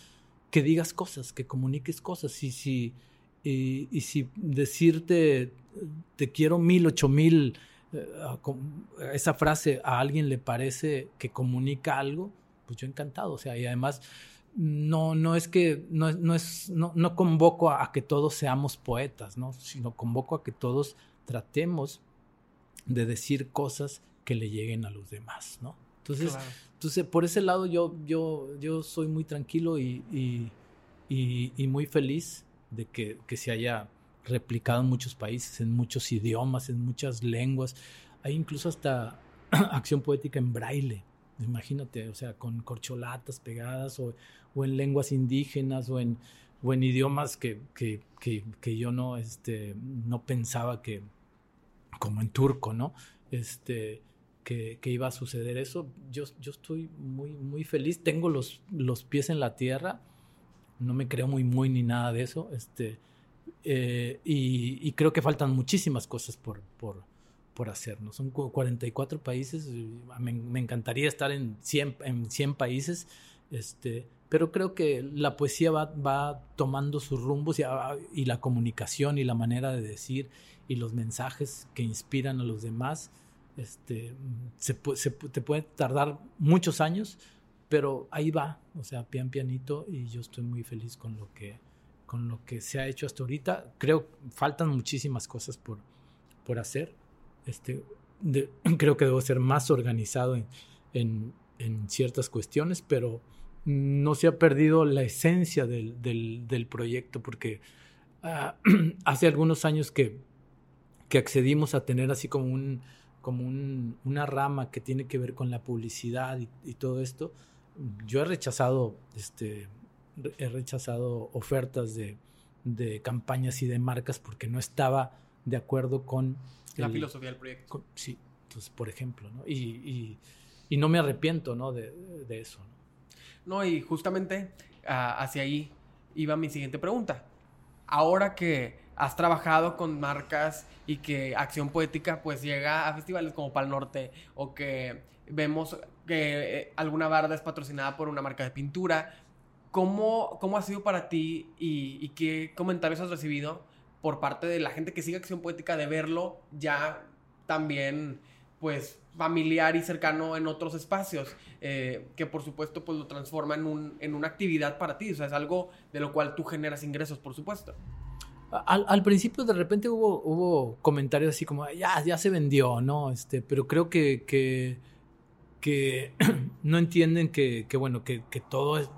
que digas cosas, que comuniques cosas. Y si, y, si decirte te quiero mil, ocho mil, eh, esa frase a alguien le parece que comunica algo, pues yo encantado. O sea, y además no, no es que, no, no es, no, no convoco a, a que todos seamos poetas, ¿no? Sino convoco a que todos tratemos de decir cosas que le lleguen a los demás, ¿no? Entonces, entonces por ese lado yo, yo, yo soy muy tranquilo y, y, muy feliz de que, que, se haya replicado en muchos países, en muchos idiomas, en muchas lenguas. Hay incluso hasta acción poética en braille, imagínate, o sea, con corcholatas pegadas o, o en lenguas indígenas o en, o en idiomas que, que, que, que yo no, este, no pensaba que, como en turco, ¿no? Este, que, iba a suceder eso. Yo, yo estoy muy, muy feliz. Tengo los, los pies en la tierra. No me creo muy, muy ni nada de eso. Este, eh, y, creo que faltan muchísimas cosas por, por, por hacer. ¿no? Son 44 países. Me, me, encantaría estar en 100, en 100 países. Este, pero creo que la poesía va, va tomando sus rumbos y, y, la comunicación y la manera de decir y los mensajes que inspiran a los demás este, se, te puede tardar muchos años, pero ahí va, o sea, pian pianito y yo estoy muy feliz con lo que, con lo que se ha hecho hasta ahorita. Creo faltan muchísimas cosas por, por hacer. Este, creo que debo ser más organizado en, en, en, ciertas cuestiones, pero no se ha perdido la esencia del, del, del proyecto, porque uh, hace algunos años que, que accedimos a tener así como un como un, una rama que tiene que ver con la publicidad y, y todo esto, yo he rechazado, este, he rechazado ofertas de, de, campañas y de marcas porque no estaba de acuerdo con... La filosofía del proyecto. sí, entonces, por ejemplo, ¿no? Y, y, y no me arrepiento, ¿no? De, de eso. ¿no? No, y justamente uh, hacia ahí iba mi siguiente pregunta. Ahora que has trabajado con marcas y que Acción Poética pues llega a festivales como Pal Norte o que vemos que eh, alguna barda es patrocinada por una marca de pintura. ¿Cómo, cómo ha sido para ti y, qué comentarios has recibido por parte de la gente que sigue Acción Poética de verlo ya también pues familiar y cercano en otros espacios, eh, que por supuesto pues lo transforma en, un, en una actividad para ti, o sea, es algo de lo cual tú generas ingresos, por supuesto. Al, al, principio de repente hubo, hubo comentarios así como, ya, ya se vendió, ¿no? Este, pero creo que, que, no entienden que, que bueno, que, que, todo es,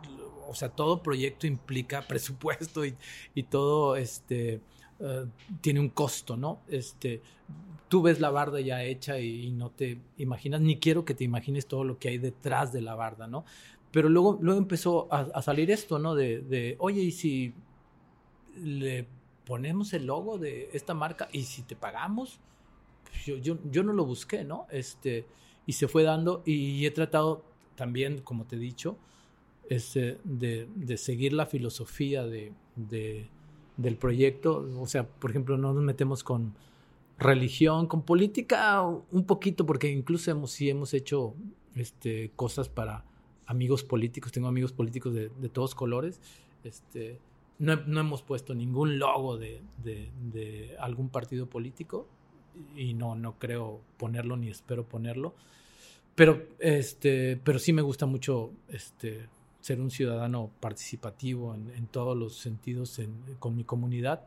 o sea, todo proyecto implica presupuesto y, y todo, este, uh, tiene un costo, ¿no? Este, tú ves la barda ya hecha y, no te imaginas, ni quiero que te imagines todo lo que hay detrás de la barda, ¿no? Pero luego, luego empezó a, salir esto, ¿no? De, de, oye, ¿y si le ponemos el logo de esta marca y si te pagamos, pues yo, yo, no lo busqué, ¿no? Este, y se fue dando y he tratado también, como te he dicho, este, de, de seguir la filosofía de, del proyecto. O sea, por ejemplo, no nos metemos con religión, con política un poquito, porque incluso hemos, sí hemos hecho este, cosas para amigos políticos, tengo amigos políticos de, de todos colores, este, no, no, hemos puesto ningún logo de, de, algún partido político y no, no creo ponerlo ni espero ponerlo. Pero, este, pero sí me gusta mucho este, ser un ciudadano participativo en, en todos los sentidos en, con mi comunidad.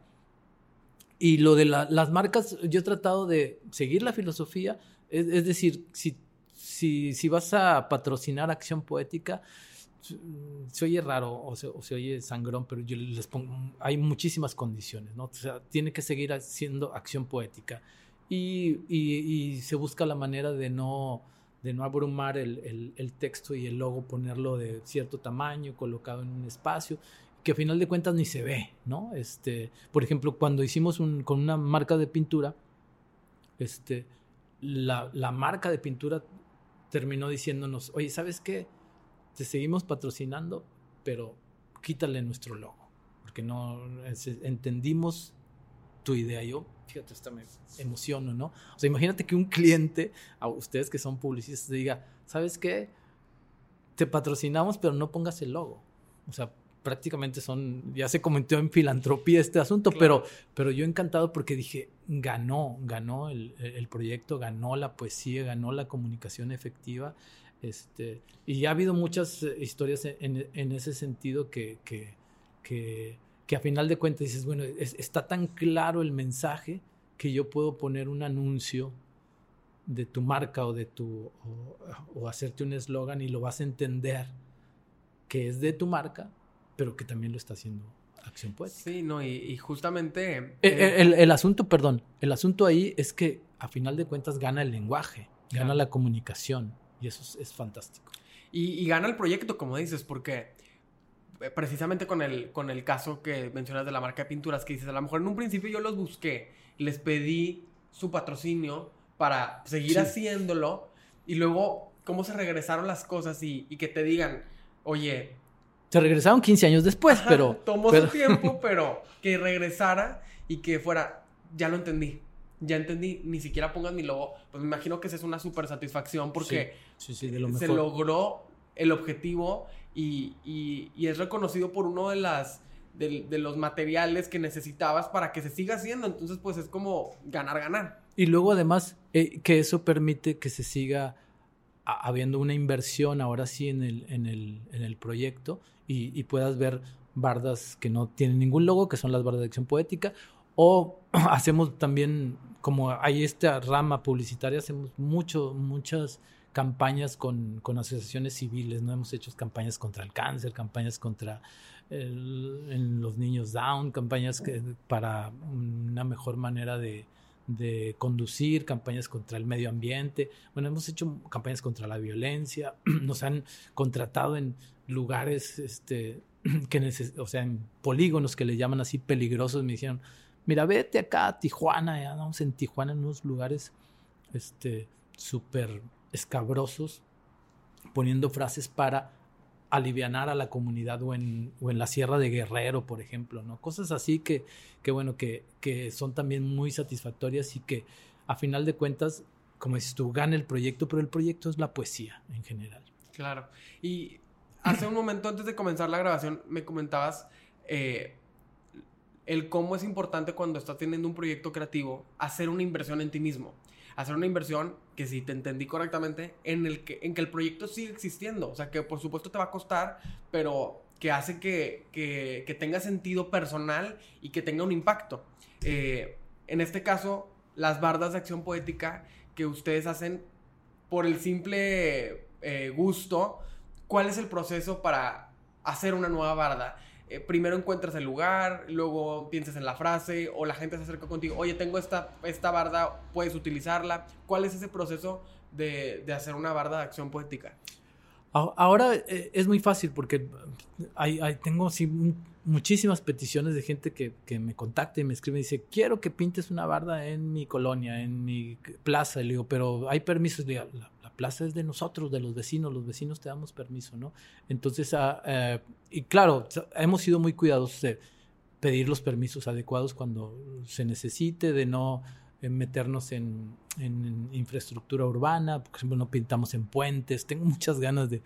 Y lo de la, las marcas, yo he tratado de seguir la filosofía, es, es decir, si, si, si vas a patrocinar acción poética, se oye raro o se, o se, oye sangrón, pero yo les pongo, hay muchísimas condiciones, ¿no? O sea, tiene que seguir haciendo acción poética y, y, y se busca la manera de no, de no abrumar el, el, el, texto y el logo, ponerlo de cierto tamaño, colocado en un espacio, que a final de cuentas ni se ve, ¿no? Este, por ejemplo, cuando hicimos con una marca de pintura, este, la, la marca de pintura terminó diciéndonos, oye, ¿sabes qué? te seguimos patrocinando, pero quítale nuestro logo, porque no entendimos tu idea. Yo, fíjate, hasta me emociono, ¿no? O sea, imagínate que un cliente, a ustedes que son publicistas, diga, ¿sabes qué? Te patrocinamos, pero no pongas el logo. O sea, prácticamente son, ya se comentó en filantropía este asunto, claro. pero, pero yo encantado porque dije, ganó, ganó el, el proyecto, ganó la poesía, ganó la comunicación efectiva este, y ha habido muchas eh, historias en, en ese sentido que, que, que, que, a final de cuentas dices, bueno, es, está tan claro el mensaje que yo puedo poner un anuncio de tu marca o de tu o, o hacerte un eslogan y lo vas a entender que es de tu marca, pero que también lo está haciendo acción poética. Sí, no, y, y justamente... Eh, eh, el, el, asunto, perdón, el asunto ahí es que a final de cuentas gana el lenguaje, gana claro. la comunicación. Y eso es, es fantástico. Y, y, gana el proyecto, como dices, porque eh, precisamente con el, con el caso que mencionas de la marca de pinturas, que dices, a lo mejor en un principio yo los busqué, les pedí su patrocinio para seguir sí. haciéndolo y luego cómo se regresaron las cosas y, y, que te digan, oye... Se regresaron 15 años después, ajá, pero... Tomó pero... su tiempo, pero que regresara y que fuera, ya lo entendí ya entendí, ni siquiera pongas mi logo, pues me imagino que esa es una súper satisfacción porque sí, sí, sí, lo se logró el objetivo y, y, y, es reconocido por uno de las de, de, los materiales que necesitabas para que se siga haciendo. Entonces, pues es como ganar, ganar. Y luego además eh, que eso permite que se siga habiendo una inversión ahora sí en el, en el, en el proyecto y, y, puedas ver bardas que no tienen ningún logo, que son las bardas de acción poética, o hacemos también, como hay esta rama publicitaria, hacemos mucho, muchas campañas con, con asociaciones civiles, ¿no? Hemos hecho campañas contra el cáncer, campañas contra el, en los niños down, campañas que, para una mejor manera de, de conducir, campañas contra el medio ambiente. Bueno, hemos hecho campañas contra la violencia, nos han contratado en lugares, este, que o sea, en polígonos que le llaman así peligrosos, me dijeron, mira, vete acá a Tijuana, ya vamos en Tijuana, en unos lugares, este, súper escabrosos, poniendo frases para alivianar a la comunidad o en, o en la Sierra de Guerrero, por ejemplo, ¿no? Cosas así que, que bueno, que, que son también muy satisfactorias y que a final de cuentas, como dices tú, gana el proyecto, pero el proyecto es la poesía en general. Claro. Y hace un momento antes de comenzar la grabación me comentabas eh, el cómo es importante cuando estás teniendo un proyecto creativo hacer una inversión en ti mismo hacer una inversión que si te entendí correctamente, en, el que, en que el proyecto sigue existiendo. O sea, que por supuesto te va a costar, pero que hace que, que, tenga sentido personal y que tenga un impacto. Eh, en este caso, las bardas de acción poética que ustedes hacen por el simple eh, gusto, ¿cuál es el proceso para hacer una nueva barda? Eh, primero encuentras el lugar, luego piensas en la frase o la gente se acerca contigo, oye, tengo esta, esta barda, puedes utilizarla. ¿Cuál es ese proceso de, de hacer una barda de acción poética? Ahora eh, es muy fácil porque hay, tengo muchísimas peticiones de gente que, que, me contacta y me escribe y dice, quiero que pintes una barda en mi colonia, en mi plaza. Y le digo, pero hay permisos. Le digo, plaza es de nosotros, de los vecinos, los vecinos te damos permiso, ¿no? Entonces, ah, eh, y claro, hemos sido muy cuidadosos de pedir los permisos adecuados cuando se necesite, de no eh, meternos en, infraestructura urbana, por ejemplo, no pintamos en puentes, tengo muchas ganas de,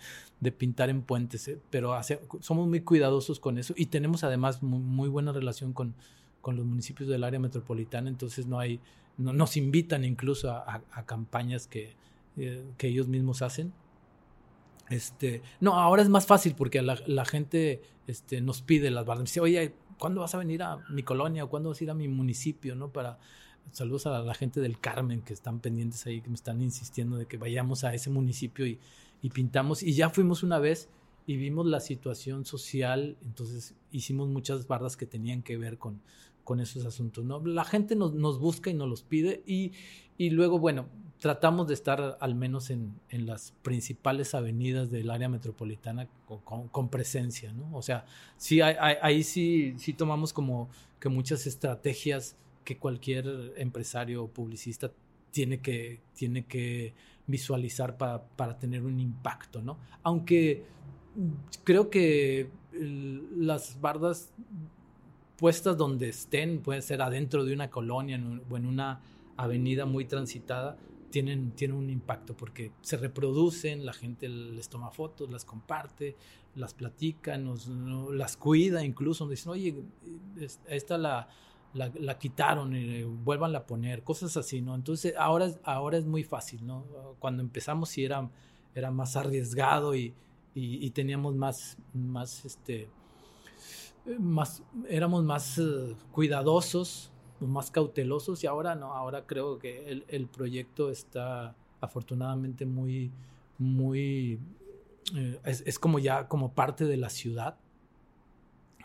pintar en puentes, eh, pero somos muy cuidadosos con eso y tenemos además muy, buena relación con, los municipios del área metropolitana, entonces no hay, no, nos invitan incluso a campañas que, eh, que ellos mismos hacen. Este, no, ahora es más fácil porque la, gente este, nos pide las bardas. Dice, oye, ¿cuándo vas a venir a mi colonia o cuándo vas a ir a mi municipio? ¿no? Para, saludos a la gente del Carmen que están pendientes ahí, que me están insistiendo de que vayamos a ese municipio y, pintamos. Y ya fuimos una vez y vimos la situación social, entonces hicimos muchas bardas que tenían que ver con, esos asuntos. ¿no? La gente nos, busca y nos los pide y luego, bueno, tratamos de estar al menos en, en, las principales avenidas del área metropolitana con, presencia, ¿no? O sea, sí, ahí sí, sí tomamos como que muchas estrategias que cualquier empresario o publicista tiene que, tiene que visualizar para, para tener un impacto, ¿no? Aunque creo que las bardas puestas donde estén, puede ser adentro de una colonia o en una avenida muy transitada, tienen, tienen un impacto porque se reproducen, la gente les toma fotos, las comparte, las platica, nos, las cuida incluso, nos dicen, oye, esta la, la, quitaron, y vuelvan a poner, cosas así, ¿no? Entonces ahora, ahora es muy fácil, ¿no? Cuando empezamos sí era, era más arriesgado y, y, teníamos más, más, este, más, éramos más eh, cuidadosos más cautelosos y ahora no, ahora creo que el, el proyecto está afortunadamente muy, muy, eh, es, es, como ya como parte de la ciudad.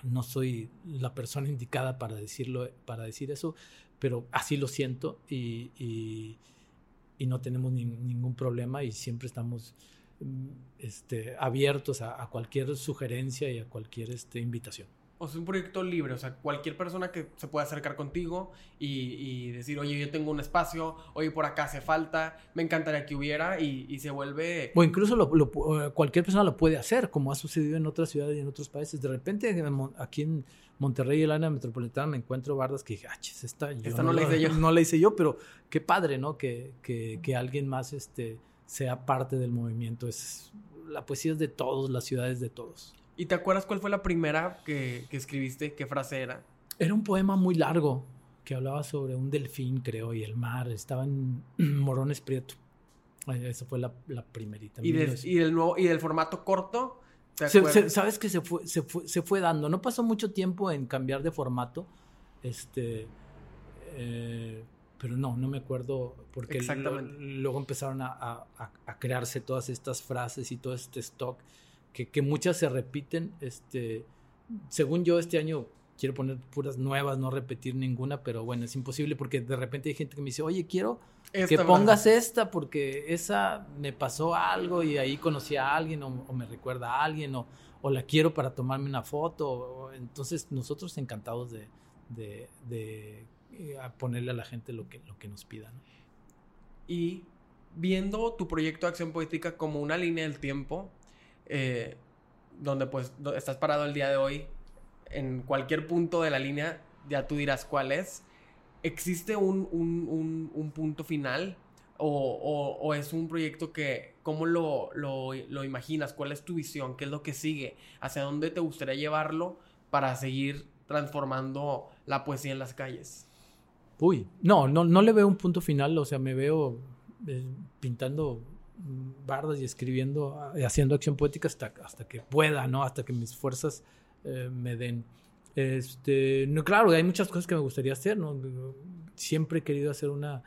No soy la persona indicada para decirlo, para decir eso, pero así lo siento y, y, y no tenemos ningún problema y siempre estamos mm, este, abiertos a, a, cualquier sugerencia y a cualquier este, invitación o sea, es un proyecto libre, o sea, cualquier persona que se pueda acercar contigo y, decir, oye, yo tengo un espacio, oye, por acá hace falta, me encantaría que hubiera y, se vuelve... O incluso cualquier persona lo puede hacer, como ha sucedido en otras ciudades y en otros países. De repente, aquí en Monterrey, el área metropolitana, me encuentro bardas que dije, ah, esta, esta no, la hice yo. No la hice yo, pero qué padre, ¿no? Que, que, que alguien más este, sea parte del movimiento. Es, la poesía es de todos, las ciudades de todos. ¿Y te acuerdas cuál fue la primera que, escribiste? ¿Qué frase era? Era un poema muy largo que hablaba sobre un delfín, creo, y el mar. Estaba en Morones Prieto. Esa fue la, la primerita. ¿Y, y, del nuevo, ¿Y del formato corto? Sabes que se fue, se, fue, se fue dando. No pasó mucho tiempo en cambiar de formato. Este. Eh, pero no, no me acuerdo porque luego empezaron a, a, crearse todas estas frases y todo este stock que, que, muchas se repiten. Este, según yo, este año quiero poner puras nuevas, no repetir ninguna, pero bueno, es imposible porque de repente hay gente que me dice, oye, quiero que pongas esta porque esa me pasó algo y ahí conocí a alguien o, me recuerda a alguien o, o, la quiero para tomarme una foto. Entonces nosotros encantados de, de, de eh, ponerle a la gente lo que, lo que nos pida. Y viendo tu proyecto de acción poética como una línea del tiempo, eh, donde pues estás parado el día de hoy, en cualquier punto de la línea, ya tú dirás cuál es ¿existe un, un, un, punto final? O, o, es un proyecto que, ¿cómo lo, lo, lo, imaginas? ¿Cuál es tu visión? ¿Qué es lo que sigue? ¿Hacia dónde te gustaría llevarlo para seguir transformando la poesía en las calles? Uy, no, no, no le veo un punto final, o sea, me veo eh, pintando bardas y escribiendo, haciendo acción poética hasta, hasta que pueda, ¿no? Hasta que mis fuerzas eh, me den. Este, no, claro, hay muchas cosas que me gustaría hacer, ¿no? Siempre he querido hacer una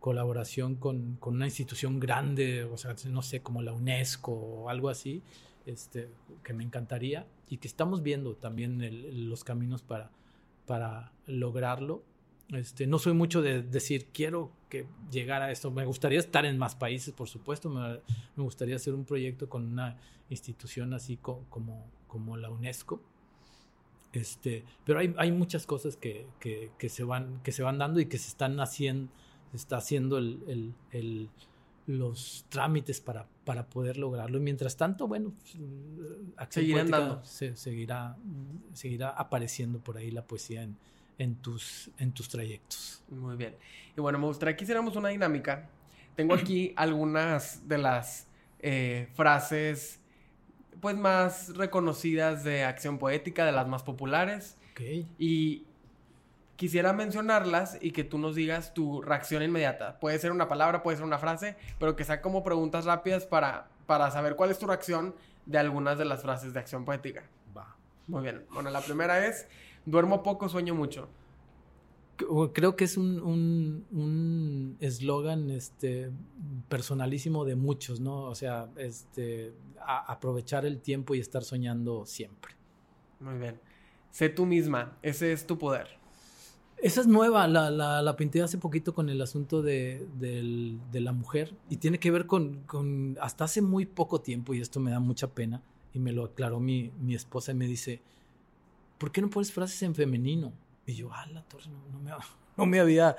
colaboración con, con, una institución grande, o sea, no sé, como la UNESCO o algo así, este, que me encantaría y que estamos viendo también los caminos para, para lograrlo. Este, no soy mucho de decir, quiero que llegara a esto. Me gustaría estar en más países, por supuesto. Me, me gustaría hacer un proyecto con una institución así como, como la UNESCO este, pero hay, hay muchas cosas que, que, que, se van, que se van dando y que se están haciendo, se está haciendo el, el, el, los trámites para, para poder lograrlo. Y mientras tanto, bueno, pues, Seguirán Se, seguirá, seguirá apareciendo por ahí la poesía en, en, tus, en tus trayectos. Muy bien. Y bueno, me gustaría que hiciéramos una dinámica. Tengo aquí algunas de las eh, frases pues más reconocidas de acción poética, de las más populares. Y quisiera mencionarlas y que tú nos digas tu reacción inmediata. Puede ser una palabra, puede ser una frase, pero que sea como preguntas rápidas para, para saber cuál es tu reacción de algunas de las frases de acción poética. Va. Muy bien. Bueno, la primera es, duermo poco, sueño mucho creo que es un eslogan este, personalísimo de muchos, ¿no? O sea, este, aprovechar el tiempo y estar soñando siempre. Muy bien. Sé tú misma, ese es tu poder. Esa es nueva, la, la, la pinté hace poquito con el asunto de, de, la mujer y tiene que ver con, con, hasta hace muy poco tiempo, y esto me da mucha pena, y me lo aclaró mi, mi esposa y me dice, ¿por qué no pones frases en femenino? Y yo, ah, la torre, no, me, no, me, había,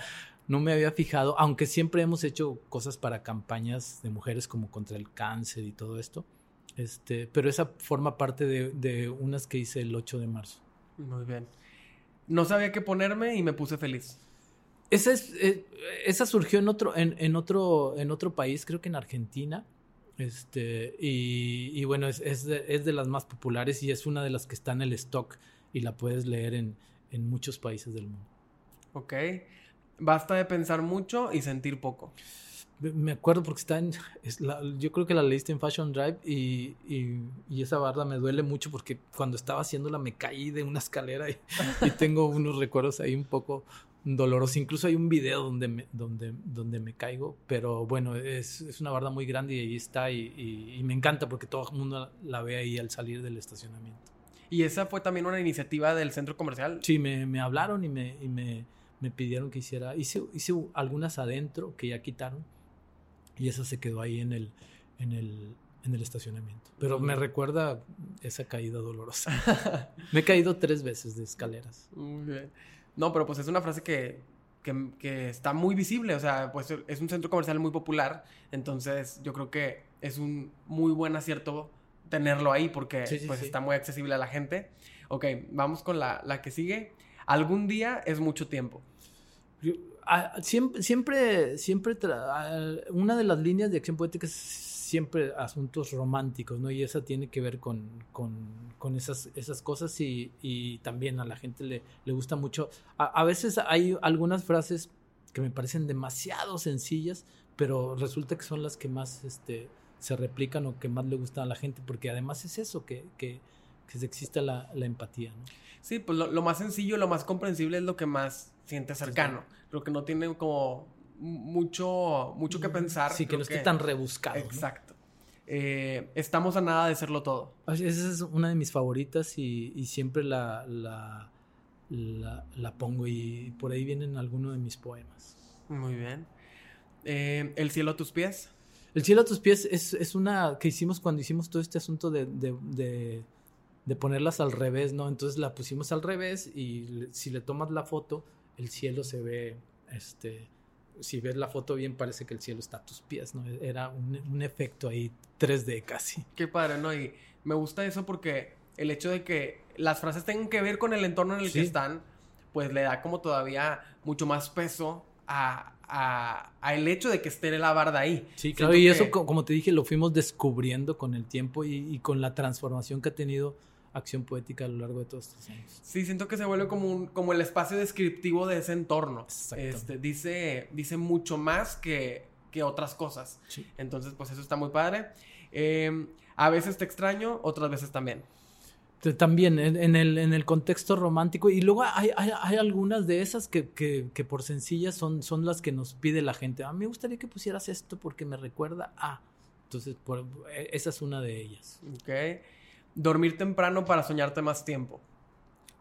no me había fijado, aunque siempre hemos hecho cosas para campañas de mujeres como contra el cáncer y todo esto. Este, pero esa forma parte de, de unas que hice el 8 de marzo. Muy bien. No sabía qué ponerme y me puse feliz. Esa, es, eh, esa surgió en otro, en, en, otro, en otro país, creo que en Argentina. Este, y, y bueno, es, es, de, es de las más populares y es una de las que está en el stock y la puedes leer en, en muchos países del mundo. Ok. Basta de pensar mucho y sentir poco. Me acuerdo porque está en. yo creo que la leíste en Fashion Drive y, y, esa barda me duele mucho porque cuando estaba haciéndola me caí de una escalera y, tengo unos recuerdos ahí un poco dolorosos. Incluso hay un video donde me, donde, donde me caigo, pero bueno, es, es una barda muy grande y ahí está y, y me encanta porque todo el mundo la ve ahí al salir del estacionamiento. ¿Y esa fue también una iniciativa del centro comercial? Sí, me, me hablaron y, me, y me, me, pidieron que hiciera. Hice, hice algunas adentro que ya quitaron y esa se quedó ahí en el, en el, en el estacionamiento. Pero me recuerda esa caída dolorosa. me he caído tres veces de escaleras. No, pero pues es una frase que, que, que, está muy visible. O sea, pues es un centro comercial muy popular. Entonces yo creo que es un muy buen acierto tenerlo ahí porque pues está muy accesible a la gente. Ok, vamos con la, la que sigue. Algún día es mucho tiempo. Siempre, siempre, siempre una de las líneas de acción poética es siempre asuntos románticos, ¿no? Y esa tiene que ver con, con, esas, esas cosas y, y, también a la gente le, le gusta mucho. A, veces hay algunas frases que me parecen demasiado sencillas, pero resulta que son las que más este, se replican o que más le gustan a la gente, porque además es eso, que, que, que exista la, la empatía, ¿no? Sí, pues lo, lo, más sencillo, lo más comprensible es lo que más siente cercano, lo que no tiene como mucho, mucho que pensar. Sí, que no esté tan rebuscado. Exacto. Eh, estamos a nada de serlo todo. Esa es una de mis favoritas y, siempre la, la, la, pongo y por ahí vienen algunos de mis poemas. Muy bien. Eh, ¿El cielo a tus pies? El cielo a tus pies es, es una que hicimos cuando hicimos todo este asunto de, de, de, ponerlas al revés, ¿no? Entonces la pusimos al revés y si le tomas la foto, el cielo se ve este, si ves la foto bien, parece que el cielo está a tus pies, ¿no? Era un, efecto ahí 3D casi. Qué padre, ¿no? Y me gusta eso porque el hecho de que las frases tengan que ver con el entorno en el que están, pues le da como todavía mucho más peso a, el hecho de que esté la barda ahí. Sí, claro, y eso, como te dije, lo fuimos descubriendo con el tiempo y, y con la transformación que ha tenido acción poética a lo largo de todos estos años. Sí, siento que se vuelve como, un, como el espacio descriptivo de ese entorno. Este, dice, dice mucho más que, que otras cosas. Entonces, pues eso está muy padre. Em, a veces te extraño, otras veces también. También en, el, en el contexto romántico. Y luego hay, hay, algunas de esas que, que, por sencillas son, son las que nos pide la gente. A mí me gustaría que pusieras esto porque me recuerda a. Entonces, por, e, esa es una de ellas. Ok dormir temprano para soñarte más tiempo.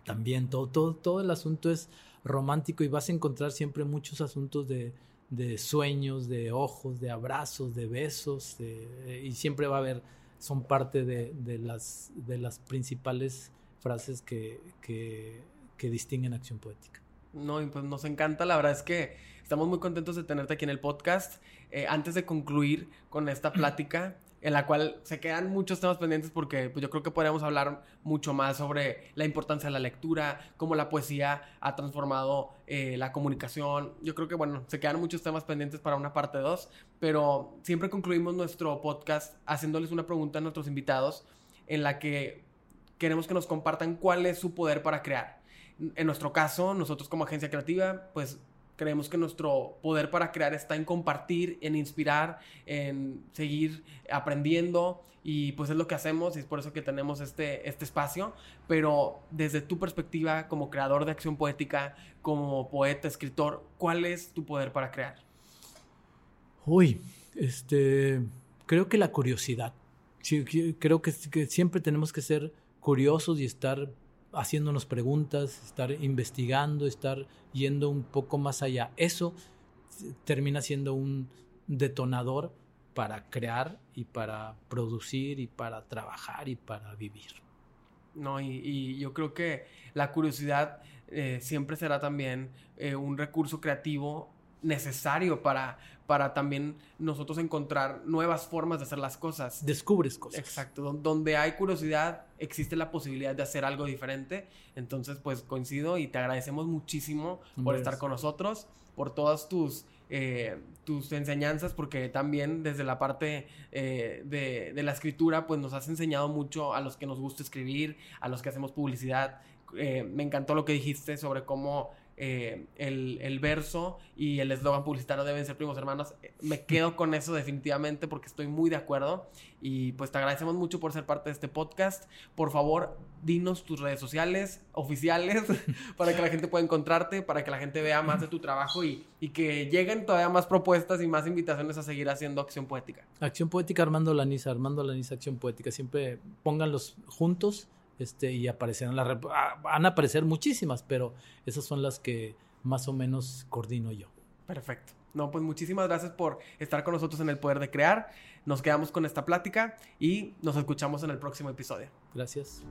También todo, todo, todo el asunto es romántico y vas a encontrar siempre muchos asuntos de, de sueños, de ojos, de abrazos, de besos, y siempre va a haber, son parte de, de, las, de las principales frases que, que, que distinguen acción poética. No, y pues nos encanta, la verdad es que estamos muy contentos de tenerte aquí en el podcast. Eh, antes de concluir con esta plática, en la cual se quedan muchos temas pendientes porque pues, yo creo que podríamos hablar mucho más sobre la importancia de la lectura, cómo la poesía ha transformado eh, la comunicación. Yo creo que, bueno, se quedan muchos temas pendientes para una parte 2, pero siempre concluimos nuestro podcast haciéndoles una pregunta a nuestros invitados en la que queremos que nos compartan cuál es su poder para crear. En nuestro caso, nosotros como agencia creativa, pues Creemos que nuestro poder para crear está en compartir, en inspirar, en seguir aprendiendo y pues es lo que hacemos y es por eso que tenemos este, este espacio. Pero desde tu perspectiva como creador de acción poética, como poeta, escritor, ¿cuál es tu poder para crear? Uy, este, creo que la curiosidad. creo que, que siempre tenemos que ser curiosos y estar haciéndonos preguntas, estar investigando, estar yendo un poco más allá. Eso termina siendo un detonador para crear y para producir y para trabajar y para vivir. No, y, yo creo que la curiosidad eh, siempre será también eh, un recurso creativo necesario para, para también nosotros encontrar nuevas formas de hacer las cosas. Descubres cosas. Exacto. Donde hay curiosidad, existe la posibilidad de hacer algo diferente. Entonces, pues coincido y te agradecemos muchísimo por estar con nosotros, por todas tus, eh, tus enseñanzas, porque también desde la parte eh, de, de, la escritura, pues nos has enseñado mucho a los que nos gusta escribir, a los que hacemos publicidad. Eh, me encantó lo que dijiste sobre cómo eh, el, verso y el eslogan publicitario deben ser primos hermanos. Me quedo con eso definitivamente porque estoy muy de acuerdo y pues te agradecemos mucho por ser parte de este podcast. Por favor, dinos tus redes sociales oficiales para que la gente pueda encontrarte, para que la gente vea más de tu trabajo y, y que lleguen todavía más propuestas y más invitaciones a seguir haciendo acción poética. Acción poética Armando Laniza, Armando Laniza Acción Poética. Siempre pónganlos juntos este, y aparecerán las, ah, van a aparecer muchísimas, pero esas son las que más o menos coordino yo. Perfecto. No, pues muchísimas gracias por estar con nosotros en el Poder de Crear. Nos quedamos con esta plática y nos escuchamos en el próximo episodio. Gracias.